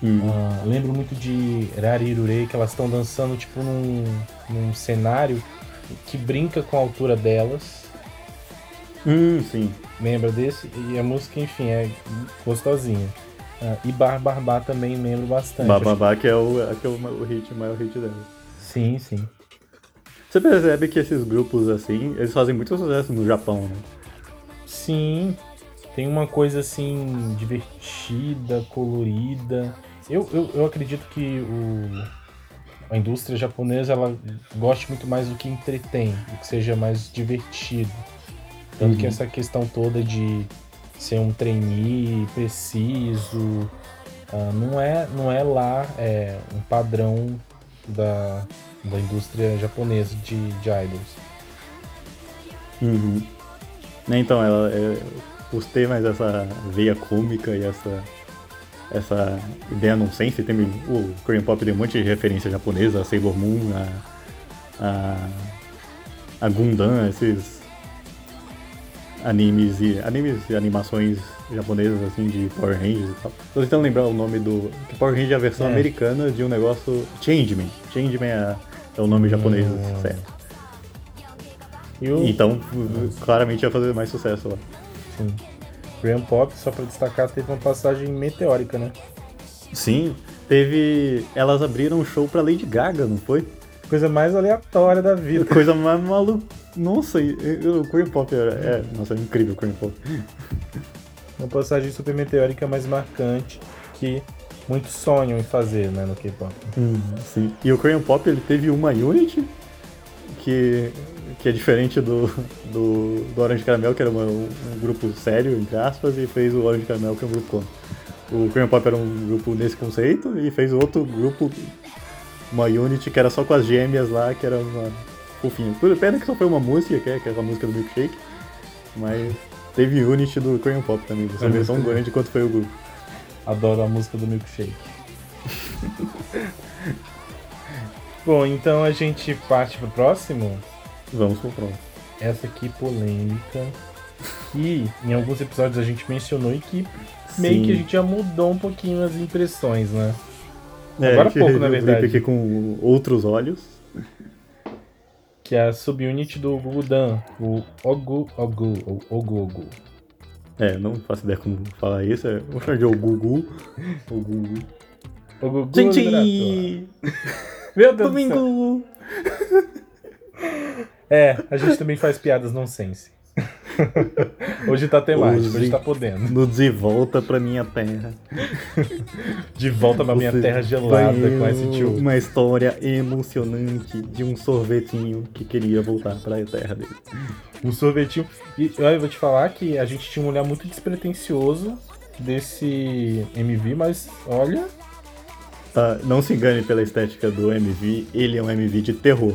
Hum. Ah, lembro muito de Rarirure, que elas estão dançando tipo num, num cenário que brinca com a altura delas. Hum, sim. Lembra desse? E a música, enfim, é gostosinha. Ah, e Bar Barbá também lembro bastante. Bababá, que é o, que é o, o hit, o maior hit dela. Sim, sim. Você percebe que esses grupos assim, eles fazem muito sucesso no Japão, né? Sim, tem uma coisa assim divertida, colorida. Eu, eu, eu acredito que o, a indústria japonesa ela goste muito mais do que entretém, do que seja mais divertido. Tanto que Uhum. essa questão toda de ser um trainee preciso ah, não, é, não é lá é, um padrão da, da indústria japonesa de, de idols. Uhum. Né, Então, ela, é, por ter mais essa veia cômica e essa, essa ideia nonsense, tem, o Korean Pop tem um monte de referência japonesa, a Sailor Moon, a, a, a Gundam, esses animes e animes e animações japonesas assim de Power Rangers e tal. Tô tentando lembrar o nome do. Power Ranger é a versão É. americana de um negócio. Changeman. Changeman é, é o nome japonês Hum. certo. O Então, claramente ia fazer mais sucesso lá. sim, Korean Pop, só pra destacar, teve uma passagem meteórica, né? Sim, teve. Elas abriram um show pra Lady Gaga, não foi? Coisa mais aleatória da vida. Coisa mais maluca. Nossa, o Korean Pop era. É, nossa, é incrível o Korean Pop. Uma passagem super meteórica mais marcante que muitos sonham em fazer, né, no K-pop. Sim. E o Korean Pop ele teve uma unit que, que é diferente do, do, do Orange Caramel, que era uma- um grupo sério, entre aspas, e fez o Orange Caramel, que é um grupo cômico. O Korean Pop era um grupo nesse conceito e fez outro grupo, uma unit que era só com as gêmeas lá, que era uma fofinha. Por pena que só foi uma música, que é, é a música do Milkshake, mas teve unit do Korean Pop também, você vê tão grande quanto foi o grupo. Adoro a música do Milkshake. Bom, então a gente parte pro próximo. Vamos pro próximo. Essa aqui polêmica. Que em alguns episódios a gente mencionou e que meio Sim. que a gente já mudou um pouquinho as impressões, né? É, Agora a gente pouco, na verdade. aqui com outros olhos. Que é a subunit do Gugudan, o Ogu Ogu, ou Ogu Ogu. É, não faço ideia como falar isso. É, vou chamar de o Gugu. O Gugu. O Gugu Gente! Meu Deus do céu. Domingo! É, a gente também faz piadas nonsense. Hoje tá temático, hoje Hoje. tá podendo. No de volta pra minha terra. De volta pra minha Você terra gelada com esse tio. Uma história emocionante de um sorvetinho que queria voltar pra terra dele. Um sorvetinho. E olha, eu vou te falar que a gente tinha um olhar muito despretensioso desse MV, mas olha, Tá, não se engane pela estética do MV, ele é um MV de terror.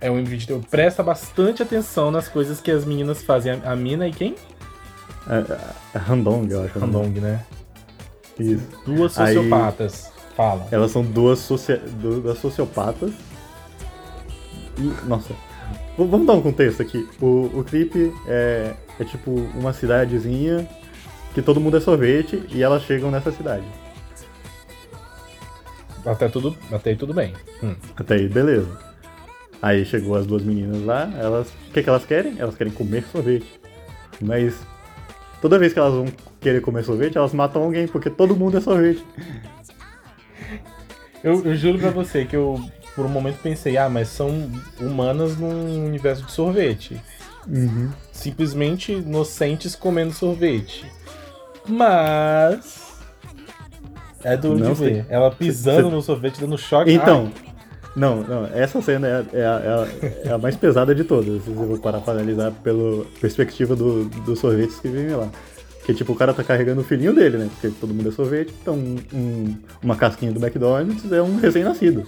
É um MV de teu. Presta bastante atenção nas coisas que as meninas fazem. A, a mina e quem? A, a Handong, eu acho. né? Handong, né? Isso. Duas Aí- sociopatas. Fala. Elas são duas, socia- duas sociopatas. E, nossa, Vamos dar um contexto aqui. O, o clipe é, é tipo uma cidadezinha que todo mundo é sorvete e elas chegam nessa cidade. Até, tudo, até aí tudo bem. Hum. Até aí, beleza. Aí chegou as duas meninas lá, elas. O que, que elas querem? Elas querem comer sorvete. Mas toda vez que elas vão querer comer sorvete, elas matam alguém, porque todo mundo é sorvete. Eu, eu juro pra você que eu, por um momento, pensei, ah, mas são humanas num universo de sorvete. Simplesmente inocentes comendo sorvete. Mas. É duro Não de sei. ver. Ela pisando Cê- no sorvete, dando choque. Então. Não, não, essa cena é, a- é a, é a- é a mais pesada de todas, se eu vou parar pra analisar pela perspectiva do, dos sorvetes que vivem lá. Porque, tipo, o cara tá carregando o filhinho dele, né? Porque todo mundo é sorvete, então um- um- uma casquinha do McDonald's é um recém-nascido.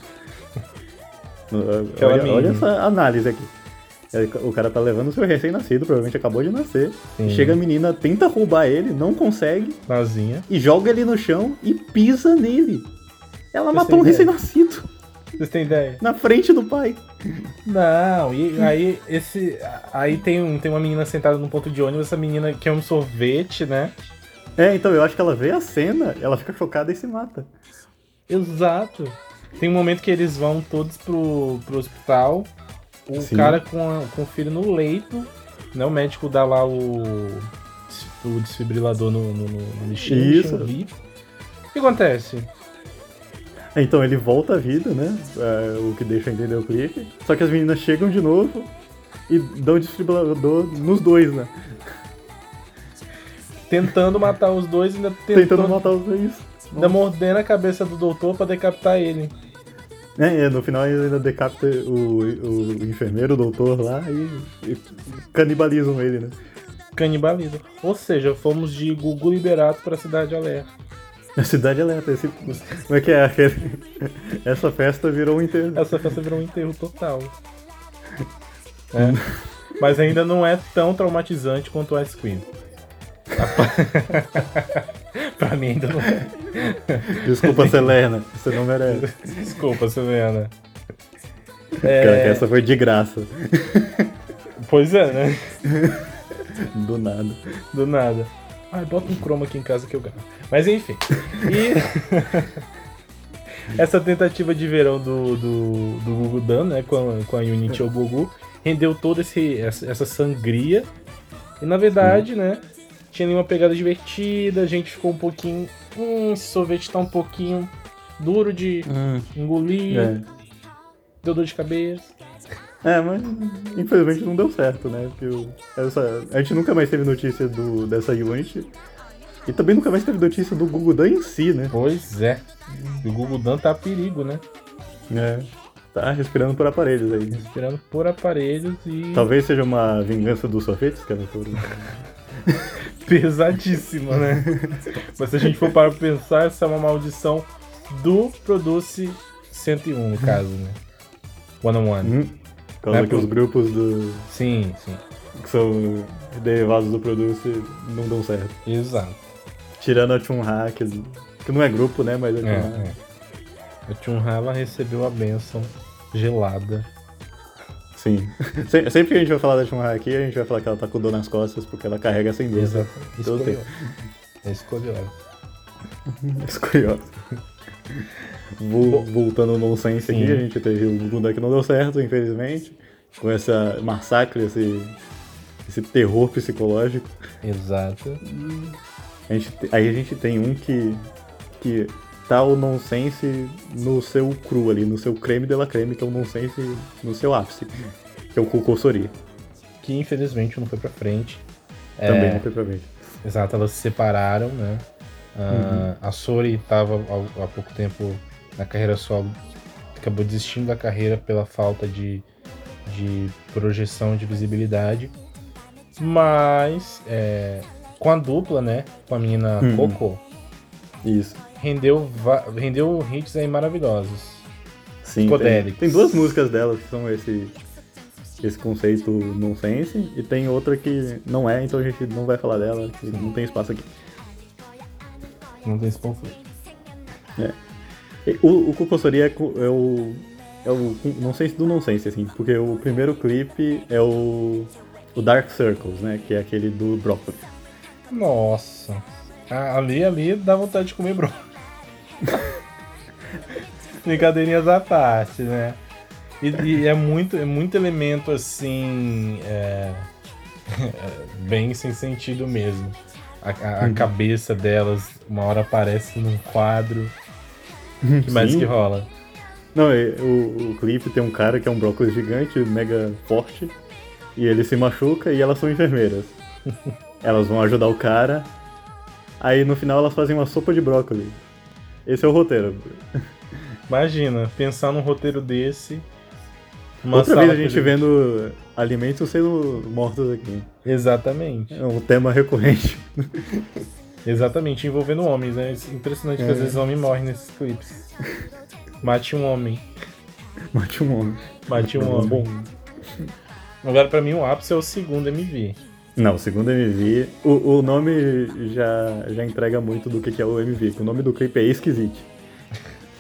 Olha, mini. olha essa análise aqui. É, O cara tá levando o seu recém-nascido, provavelmente acabou de nascer. Sim. Chega a menina, tenta roubar ele, não consegue, Nazinha. e joga ele no chão e pisa nele. Ela Você matou um recém-nascido Vocês têm ideia? na frente do pai. Não, e aí esse. Aí tem, um, tem uma menina sentada num ponto de ônibus, essa menina quer um sorvete, né? É, então eu acho que ela vê a cena, ela fica chocada e se mata. Exato. Tem um momento que eles vão todos pro, pro hospital. O Sim. cara com, a- com o filho no leito, né? O médico dá lá o, o desfibrilador no, no, no, lixinho. Isso. O que acontece? Então ele volta à vida, né? É, o que deixa entender o clipe. Só que as meninas chegam de novo e dão o desfibrilador nos dois, né? Tentando matar os dois, ainda Tentando tentando, matar os dois. ainda mordendo a cabeça do doutor pra decapitar ele. É, no final ainda decapita o, o enfermeiro, o doutor lá e, e canibalizam ele, né? Canibalismo. Ou seja, fomos de Gugu Liberato pra Cidade Alerta. A cidade alerta. Esse, como é que é? Aquele- Essa festa virou um enterro. Essa festa virou um enterro total. É. Mas ainda não é tão traumatizante quanto o Ice Cream. pra mim ainda não é. Desculpa, Selena, você não merece. Desculpa, Selena. Cara, que essa foi de graça. Pois é, né? Do nada. Do nada. Ai, bota um chroma aqui em casa que eu gravo. Mas enfim. E. Essa tentativa de verão do, do, do Gugu Dan, né? Com a, com a Unity ou Gugu, rendeu toda esse, essa, essa sangria. E na verdade, né? Tinha uma pegada divertida, a gente ficou um pouquinho. Hum, esse sorvete tá um pouquinho duro de engolir, É. deu dor de cabeça. É, mas infelizmente não deu certo, né? Porque o- essa, a gente nunca mais teve notícia do, dessa Unity. E também nunca mais teve notícia do Google Dan em si, né? Pois é. O Gugu Dan tá a perigo, né? É. Tá respirando por aparelhos aí. Respirando por aparelhos e. Talvez seja uma vingança dos sorvetes, que era todo. pesadíssima, né? Mas se a gente for para pensar, essa é uma maldição do Produce 101, no caso, né? One on one. Hum, Por causa É, que os grupos do, Sim, sim. que são derivados do Produce não dão certo. Exato. Tirando a Chunha, que, que não é grupo, né? Mas a É, Chunha. é. A Chun-Ha, ela recebeu a benção gelada. Sim. Se- Sempre que a gente vai falar da Chunha aqui, a gente vai falar que ela tá com dor nas costas porque ela carrega sem dor. Exato. Escolheu. É escolheu. Escolhosa. Vol- Voltando ao nonsense aqui, a gente teve o Gundam que não deu certo, infelizmente. Com essa massacre, esse, esse terror psicológico. Exato. A gente, te- aí a gente tem um que, que tá o nonsense no seu cru ali, no seu creme de la creme, que é o nonsense no seu ápice. Que é o Kokosori. Que infelizmente não foi pra frente. Também não foi pra frente. Exato, elas se separaram, né? Ah, A Sori estava há pouco tempo na carreira solo, acabou desistindo da carreira pela falta de, de projeção de visibilidade. Mas é, com a dupla, né? Com a menina Uhum. Coco, Isso. rendeu, rendeu hits aí maravilhosos. Sim, tem, tem duas músicas dela que são esse, esse conceito nonsense, e tem outra que não é, então a gente não vai falar dela, não tem espaço aqui. Não tem esse conflito. O, o é, é o, É o. Não sei se do nonsense, assim, porque o primeiro clipe é o. O Dark Circles, né? Que é aquele do brócolis. Nossa. Ali, ali dá vontade de comer brócolis. Brincadeirinhas à parte, né? E, e é, muito, é muito elemento assim. é, bem sem sentido mesmo. A, a- a Uhum. cabeça delas, uma hora aparece num quadro. O que mais Sim. que rola? Não, o, o clipe tem um cara que é um brócolis gigante, mega forte, e ele se machuca e elas são enfermeiras. elas vão ajudar o cara, aí no final elas fazem uma sopa de brócolis. Esse é o roteiro. Imagina, pensar num roteiro desse. uma Outra vez a gente vendo alimentos sendo mortos aqui. Exatamente. É um tema recorrente. Exatamente, envolvendo homens, né? Impressionante que É. às vezes homem morre nesses clipes. Mate um homem. Mate um homem. Mate um Bom. homem. Agora, pra mim, o ápice é o segundo MV. Não, segundo MV, o, o nome já, já entrega muito do que, que é o MV, que o nome do clipe é Esquisite.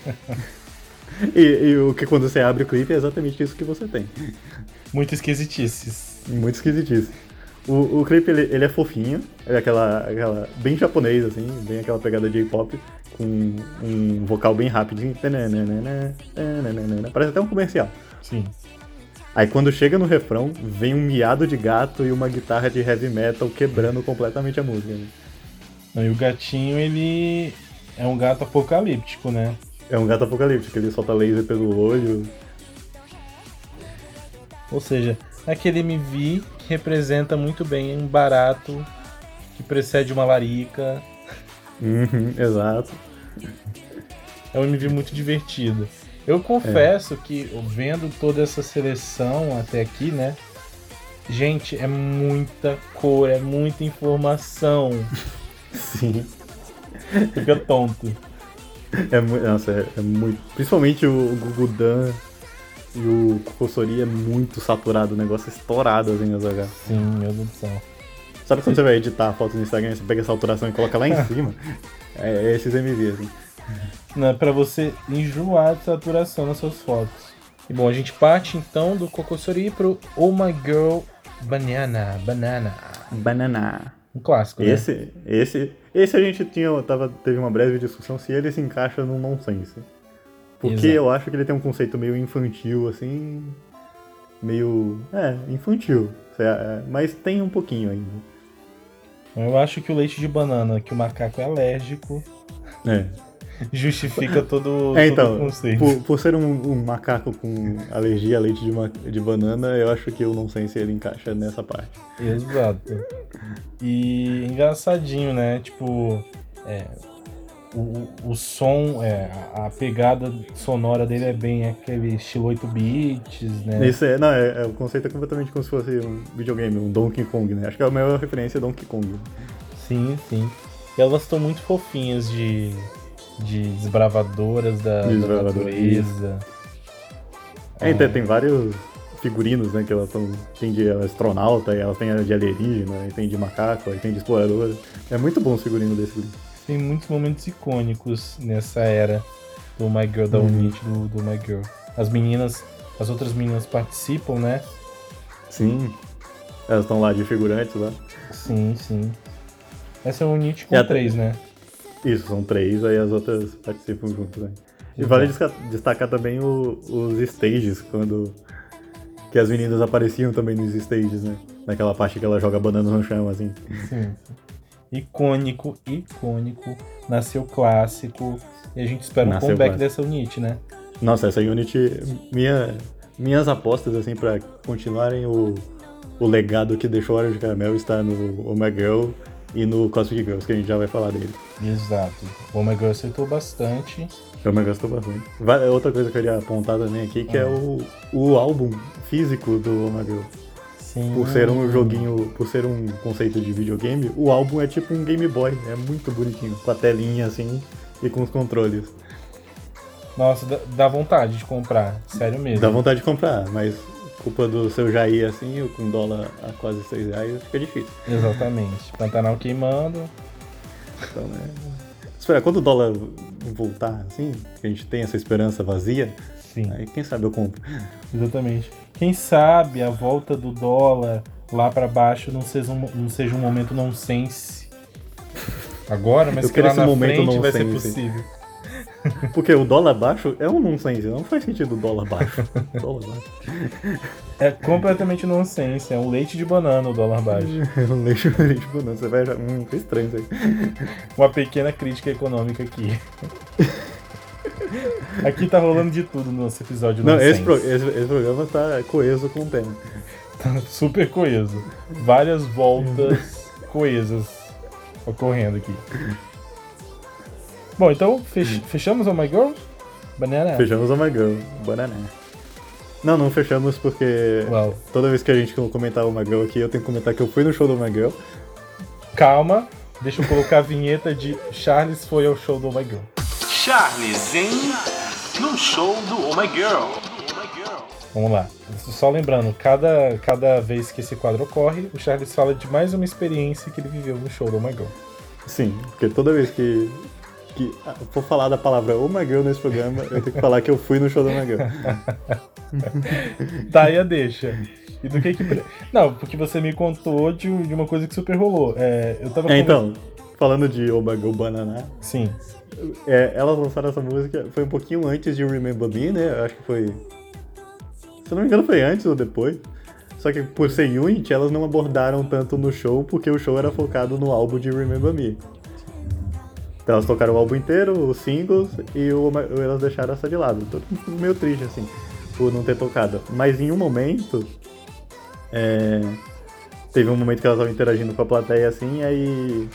e, e o que quando você abre o clipe é exatamente isso que você tem. Muito esquisitices. Muito esquisitíssimo. O, o clipe ele, ele é fofinho, ele é aquela, aquela. bem japonês, assim, bem aquela pegada de J-pop, com um vocal bem tananana, Parece até um comercial. Sim. Aí quando chega no refrão, vem um miado de gato e uma guitarra de heavy metal quebrando completamente a música. né? E o gatinho, ele é um gato apocalíptico, né? É um gato apocalíptico, ele solta laser pelo olho. Ou seja, é aquele MV que representa muito bem um barato que precede uma larica. Uhum, exato. É um MV muito divertido. Eu confesso que, vendo toda essa seleção até aqui, né? Gente, é muita cor, é muita informação. Sim. Fica tonto. É, nossa, é, é muito. Principalmente o Gugudan e o Kossori é muito saturado, o negócio é estourado assim nas H. Sim, meu Deus do céu. Sabe quando você vai editar a foto no Instagram, você pega essa alteração e coloca lá em cima? É, é esses MV, assim. Não, é pra você enjoar de saturação nas suas fotos. E bom, a gente parte então do Kokosori pro Oh My Girl Banana. Banana. Banana. Um clássico, né? Esse, esse, esse a gente tinha, tava, teve uma breve discussão se ele se encaixa no nonsense. Porque Exato. eu acho que ele tem um conceito meio infantil, assim. Meio. É, infantil. É, Mas tem um pouquinho ainda. Eu acho que o leite de banana, que o macaco é alérgico, É. justifica todo, É, todo então, o conceito. por, por ser um, um macaco com alergia a leite de, de banana, eu acho que o nonsense ele encaixa nessa parte. Exato. E engraçadinho, né? Tipo, é, o, o- o som, é, a, pegada sonora dele é bem aquele estilo 8 bits, né? Isso é, não, é, é, o conceito é completamente como se fosse um videogame, um Donkey Kong, né? Acho que a maior referência é Donkey Kong. Sim, sim. E elas estão muito fofinhas de, de desbravadoras da, da Desbravadoras, natureza. É, então, tem vários figurinos, né? Que elas são. Tem de astronauta, e elas têm de alienígena, e tem de macaco, tem de explorador. É muito bom os figurinos desse grupo. Tem muitos momentos icônicos nessa era do My Girl, da Uhum. Unity do, do My Girl. As meninas, as outras meninas participam, né? Sim. Elas estão lá de figurantes lá. Sim, sim. Essa é a Unity com até- três, né? Isso, são três, aí as outras participam junto, né? E vale desca- destacar também o- os stages, quando. Que as meninas apareciam também nos stages, né? Naquela parte que ela joga banana no chão, assim. Sim. Icônico, icônico. Nasceu clássico. E a gente espera um Nasceu comeback clássico. dessa Unity, né? Nossa, essa Unity. Minha, minhas apostas, assim, pra continuarem o, o legado que deixou Hora de Caramel está no Omega Girl e no Cosmic Girls, que a gente já vai falar dele. Exato. O My Girl acertou bastante. O Omega Girls bastante. Outra coisa que eu queria apontar também aqui, que é o, o álbum físico do Omega Girl. Sim. Por ser um joguinho, por ser um conceito de videogame, o álbum é tipo um Game Boy, é muito bonitinho, com a telinha assim e com os controles. Nossa, dá, vontade de comprar. Sério mesmo. Dá vontade de comprar, mas culpa do seu Jair assim, com dólar a quase 6 reais, fica difícil. Exatamente. Pantanal queimando. Então, né? esperar quando o dólar voltar, assim, que a gente tem essa esperança vazia, Sim. aí quem sabe eu compro. Exatamente. Quem sabe a volta do dólar lá pra baixo não seja um, não seja um momento nonsense agora, mas Eu que lá esse na momento frente vai ser possível. Porque o dólar baixo é um nonsense, não faz sentido o dólar baixo. dólar baixo. É completamente nonsense, é um leite de banana o dólar baixo. É um leite leite de banana, você vai achar muito estranho isso aí. Uma pequena crítica econômica aqui. Aqui tá rolando de tudo no nosso episódio Não, esse, pro- esse- esse programa tá coeso com o tema. Super coeso. Várias voltas coesas ocorrendo aqui. Bom, então fech- fechamos o My Girl? Banana? Fechamos o My Girl, Banana. Não, não fechamos porque Uau. toda vez que a gente comentar o My Girl aqui, eu tenho que comentar que eu fui no show do My Girl. Calma, deixa eu colocar a vinheta de Charles foi ao show do Oh My Girl. Charles em no show do Oh My Girl. Vamos lá. Só lembrando, cada, cada vez que esse quadro ocorre, o Charles fala de mais uma experiência que ele viveu no show do Oh My Girl. Sim, porque toda vez que, que for falar da palavra Oh My Girl nesse programa, eu tenho que falar que eu fui no show do My Girl. Tá aí a deixa. E do que que. Não, porque você me contou de, de uma coisa que super rolou. É, eu tava É, então, falando de Girl Banana, Sim. é, elas lançaram essa música, foi um pouquinho antes de Remember Me, né? Eu acho que foi. Se eu não me engano, foi antes ou depois. Só que por ser Unity, elas não abordaram tanto no show, porque o show era focado no álbum de Remember Me. Então elas tocaram o álbum inteiro, os singles, e o, elas deixaram essa de lado. Todo mundo meio triste, assim, por não ter tocado. Mas em um momento, é, teve um momento que elas estavam interagindo com a plateia, assim, aí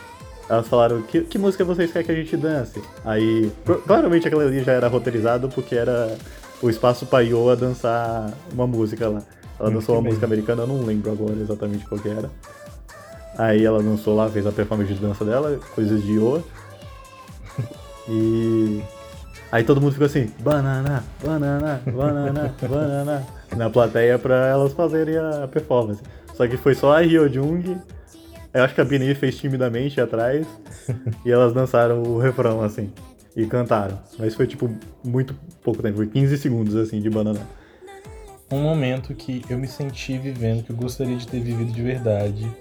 elas falaram, que, que música vocês querem que a gente dance? Aí, claramente aquilo ali já era roteirizado, porque era o espaço pra Ioa dançar uma música lá. Ela Hum, dançou uma música bem. americana, eu não lembro agora exatamente qual que era. Aí ela dançou lá, fez a performance de dança dela, coisas de Ioa. E aí todo mundo ficou assim, banana, banana, banana, banana, na plateia pra elas fazerem a performance. Só que foi só a Hyo Jung, eu acho que a Bini fez timidamente atrás, e elas dançaram o refrão assim, e cantaram. Mas foi tipo muito pouco tempo, foi 15 segundos assim de banana. Um momento que eu me senti vivendo, que eu gostaria de ter vivido de verdade.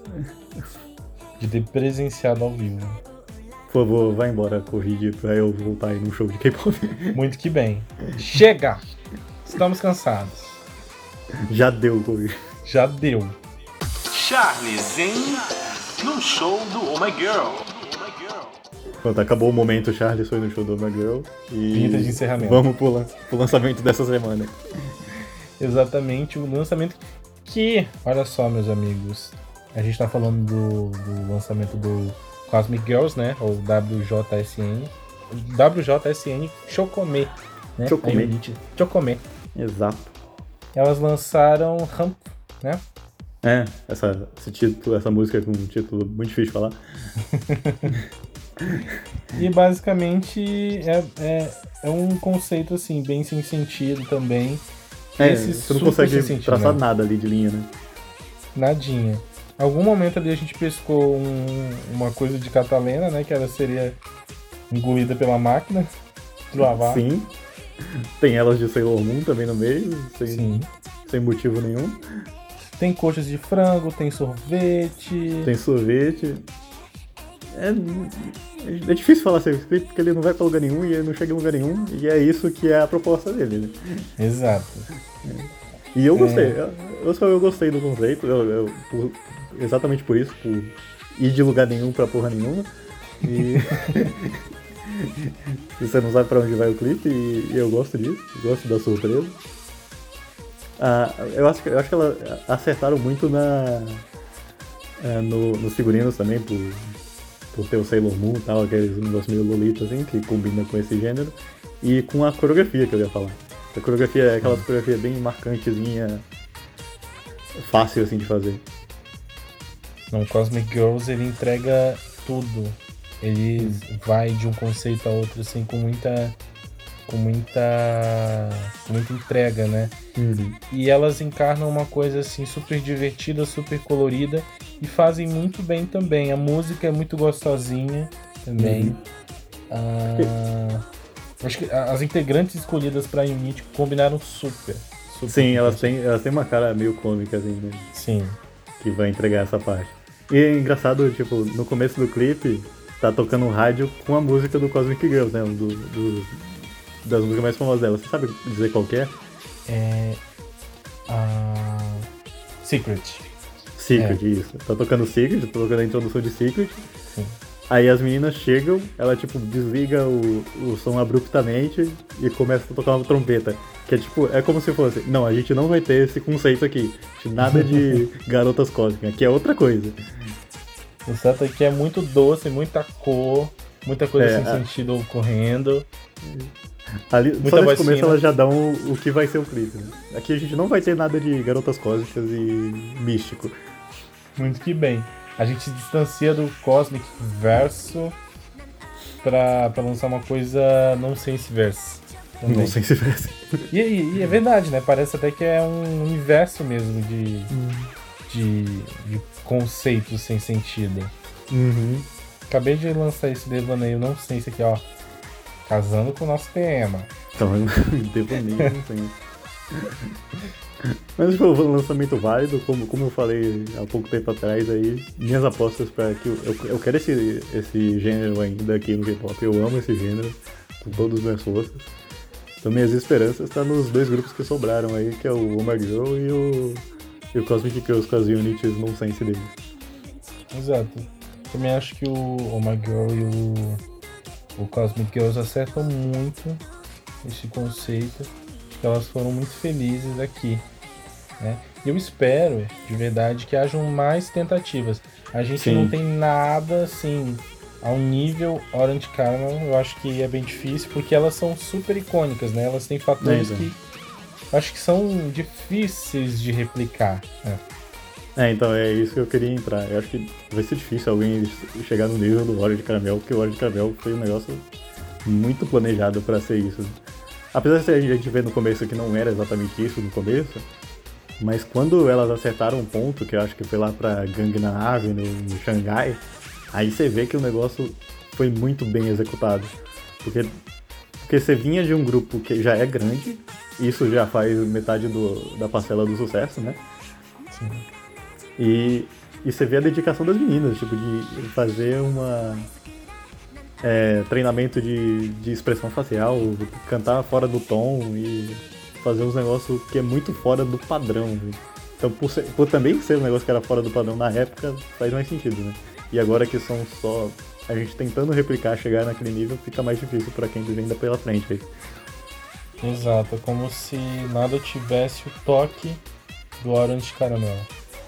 De ter presenciado ao vivo. Por favor, vai embora, corrige pra eu voltar aí num show de K-pop. Muito que bem. Chega! Estamos cansados. Já deu, corrige. Já deu. Charles em no show do Oh My Girl. Pronto, acabou o momento, Charles foi no show do My Girl. E Vinheta de encerramento. Vamos pro, lan- pro lançamento dessa semana. Exatamente o lançamento que, olha só, meus amigos, a gente tá falando do, do lançamento do Cosmic Girls, né? Ou WJSN. WJSN Chocomé, né? Unity. Chocomé. Exato. Elas lançaram Ramp, né? É, essa, esse título, essa música com um título muito difícil de falar. E basicamente é, é, é um conceito assim, bem sem sentido também. É, Esse você não consegue sentido, traçar né? nada ali de linha, né? Nadinha. Algum momento ali a gente pescou um- uma coisa de Catalena, né? Que ela seria engolida pela máquina de lavar. Sim. Tem elas de Sailor Moon também no meio, sem, Sim. sem motivo nenhum. Tem coxas de frango, tem sorvete. Tem sorvete. É, é difícil falar seu script porque ele não vai pra lugar nenhum e ele não chega em lugar nenhum. E é isso que é a proposta dele, né? Exato. E eu gostei, É. eu, eu eu gostei do conceito, eu, eu- por- exatamente por isso, por ir de lugar nenhum pra porra nenhuma. E E você não sabe pra onde vai o clipe e, e eu gosto disso, gosto da surpresa. Ah, eu, acho que, eu acho que elas acertaram muito na, é, no, nos figurinos também, por, por ter o Sailor Moon e tal, aqueles negócios meio lolita assim, que combina com esse gênero. E com a coreografia que eu ia falar. A coreografia é aquela coreografia bem marcantezinha, fácil assim de fazer. Não, Cosmic Girls ele entrega tudo. Ele vai de um conceito a outro assim com muita com muita com muita entrega, né? E elas encarnam uma coisa assim super divertida, super colorida e fazem muito bem também. A música é muito gostosinha também. Uhum. Ah, acho que as integrantes escolhidas pra Unity combinaram super. super Sim, elas têm, elas têm uma cara meio cômica, assim, né? Sim. que vai entregar essa parte. E é engraçado, tipo, no começo do clipe, tá tocando um rádio com a música do Cosmic Girls, né? Do, do- das músicas mais famosas dela. Você sabe dizer qual que é? É. A. Secret. Secret, isso. Tá tocando Secret, tá tocando a introdução de Secret. Sim. Aí as meninas chegam, ela tipo desliga o, o som abruptamente e começa a tocar uma trompeta. Que é tipo, é como se fosse, não, a gente não vai ter esse conceito aqui. Nada de garotas cósmicas, que é outra coisa. O certo é que é muito doce, muita cor, muita coisa É, sem a- sentido ocorrendo. Ali, Muita só nesse começo fina. elas já dão o, o que vai ser o clipe. né? Aqui a gente não vai ter nada de garotas cósmicas e místico. Muito que bem. A gente se distancia do Cosmic Verso pra, pra lançar uma coisa não sense verse. também. Não sei se vai ser. E, e- e é verdade, né? Parece até que é um universo mesmo de, de, de conceitos sem sentido. Uhum. Acabei de lançar esse devaneio não sense aqui, ó. Casando com o nosso tema. Então, devaneio, não sei. Mas foi um lançamento válido, como, como eu falei há pouco tempo atrás aí, minhas apostas para que eu, eu, eu quero esse, esse gênero ainda aqui no K-pop, eu amo esse gênero com todas as minhas forças. Então minhas esperanças estão nos dois grupos que sobraram aí, que é o My Girl e o, e o Cosmic Girls com as unities nonsense deles. Exato. Também acho que o My Girl e o, o Cosmic Girls acertam muito esse conceito. que elas foram muito felizes aqui. Né? E eu espero, de verdade, que hajam mais tentativas. A gente Sim. não tem nada assim ao nível Orange Caramel, eu acho que é bem difícil, porque elas são super icônicas, né? Elas têm fatores então. que acho que são difíceis de replicar. né? É, então é isso que eu queria entrar. Eu acho que vai ser difícil alguém chegar no nível do óleo de caramel, porque o óleo de caramel foi um negócio muito planejado pra ser isso. Apesar de a gente ver no começo que não era exatamente isso no começo, mas quando elas acertaram um ponto, que eu acho que foi lá pra Gangnam Avenue, em Xangai, aí você vê que o negócio foi muito bem executado. Porque, porque você vinha de um grupo que já é grande, isso já faz metade do, da parcela do sucesso, né? Sim. E, e você vê a dedicação das meninas, tipo, de fazer uma. é, treinamento de, de expressão facial, cantar fora do tom e fazer uns negócios que é muito fora do padrão. né? Então, por, ser- por também ser um negócio que era fora do padrão na época, faz mais sentido, né? E agora que são só a gente tentando replicar, chegar naquele nível, fica mais difícil pra quem vem ainda pela frente. aí. Exato, é como se nada tivesse o toque do Orange Caramel.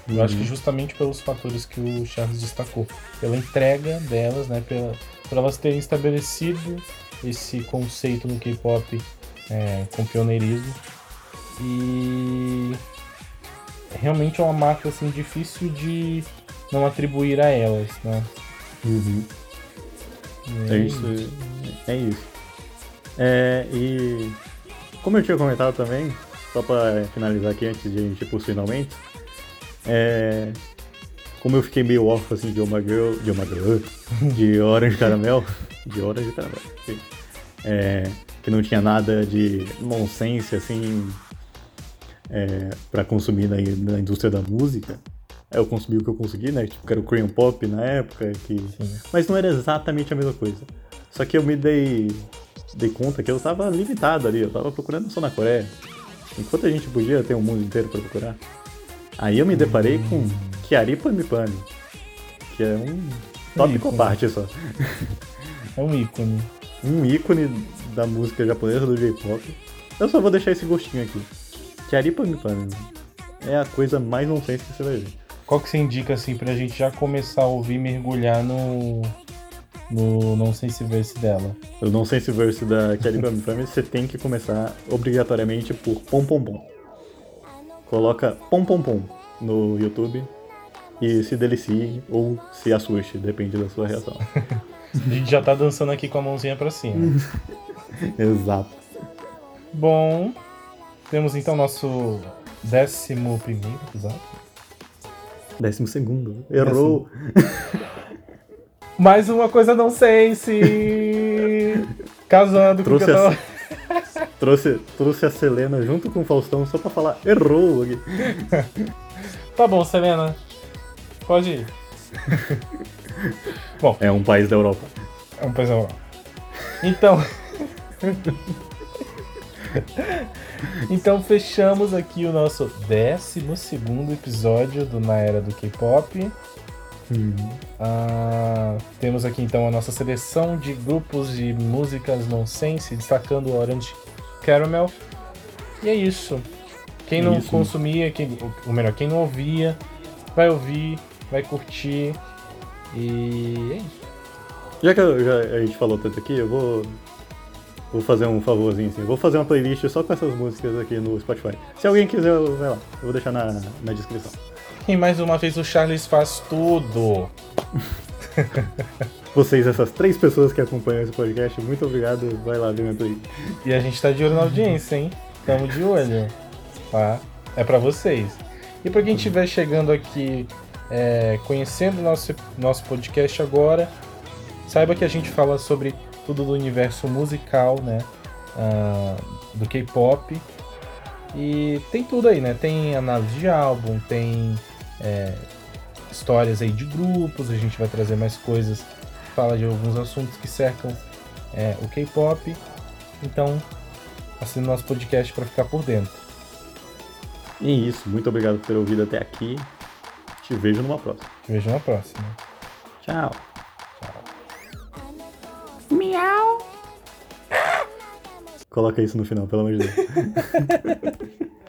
Eu acho que justamente pelos fatores que o Charles destacou, pela entrega delas, né, pela, por elas terem estabelecido esse conceito no K-pop é, com pioneirismo e realmente é uma marca assim difícil de não atribuir a elas, né? E É isso. É isso. É, e como eu tinha comentado também, só pra finalizar aqui antes de a gente ir finalmente, é, como eu fiquei meio órfão assim de My Girl, de My Girl, de Orange Caramel, de Orange Caramel, sim. É, que não tinha nada de nonsense assim é, para consumir na, na indústria da música. É, eu consumi o que eu consegui, né? Tipo, que era o Korean Pop na época, que Sim. mas não era exatamente a mesma coisa. Só que eu me dei, dei conta que eu estava limitado ali, eu estava procurando só na Coreia. Enquanto a gente podia ter um mundo inteiro para procurar. Aí eu me deparei com Kiari Pamipani, que é um tópico à parte só. É um ícone. Um ícone da música japonesa do J-pop. Eu só vou deixar esse gostinho aqui. Kiari Pamipani é a coisa mais nonsense que você vai ver. Qual que você indica assim pra gente já começar a ouvir e mergulhar no no não sei se verse dela? Eu não sei se o verso da Kelly Pamipami você tem que começar obrigatoriamente por pom pom pom. Coloca pom pom pom no YouTube e se delicie ou se assuste, depende da sua reação. A gente já tá dançando aqui com a mãozinha pra cima. Exato. Bom, temos então nosso décimo primeiro episódio. Décimo segundo. Errou. Mais uma coisa não sense! Casando com o que Trouxe a, trouxe, trouxe a Selena junto com o Faustão só pra falar errou aqui. Tá bom, Selena. Pode ir. É um país da Europa. É um pessoal. Então. então fechamos aqui o nosso 12 episódio do Na Era do K-Pop. Ah, temos aqui então a nossa seleção de grupos de músicas nonsense, destacando o Orange Caramel. E é isso. Quem não Isso. consumia, quem, ou melhor, quem não ouvia, vai ouvir, vai curtir. E é isso. Já que eu- já a gente falou tanto aqui, eu vou. Vou fazer um favorzinho assim. Vou fazer uma playlist só com essas músicas aqui no Spotify. Se alguém quiser, eu- vai lá. Eu vou deixar na, na descrição. E mais uma vez o Charles faz tudo. Vocês, essas três pessoas que acompanham esse podcast, muito obrigado. Vai lá minha playlist. E a gente tá de olho na audiência, hein? Tamo de olho. Tá? É pra vocês. E pra quem estiver chegando aqui, é, conhecendo nosso, nosso podcast agora, saiba que a gente fala sobre tudo do universo musical, né? Ah, do K-pop. E tem tudo aí, né? Tem análise de álbum, tem é, histórias aí de grupos, a gente vai trazer mais coisas, fala de alguns assuntos que cercam é, o K-pop. Então, assine nosso podcast para ficar por dentro. E isso, muito obrigado por ter ouvido até aqui. Te vejo numa próxima. Te vejo na próxima. Tchau. Miau. Coloca isso no final, pelo amor de Deus.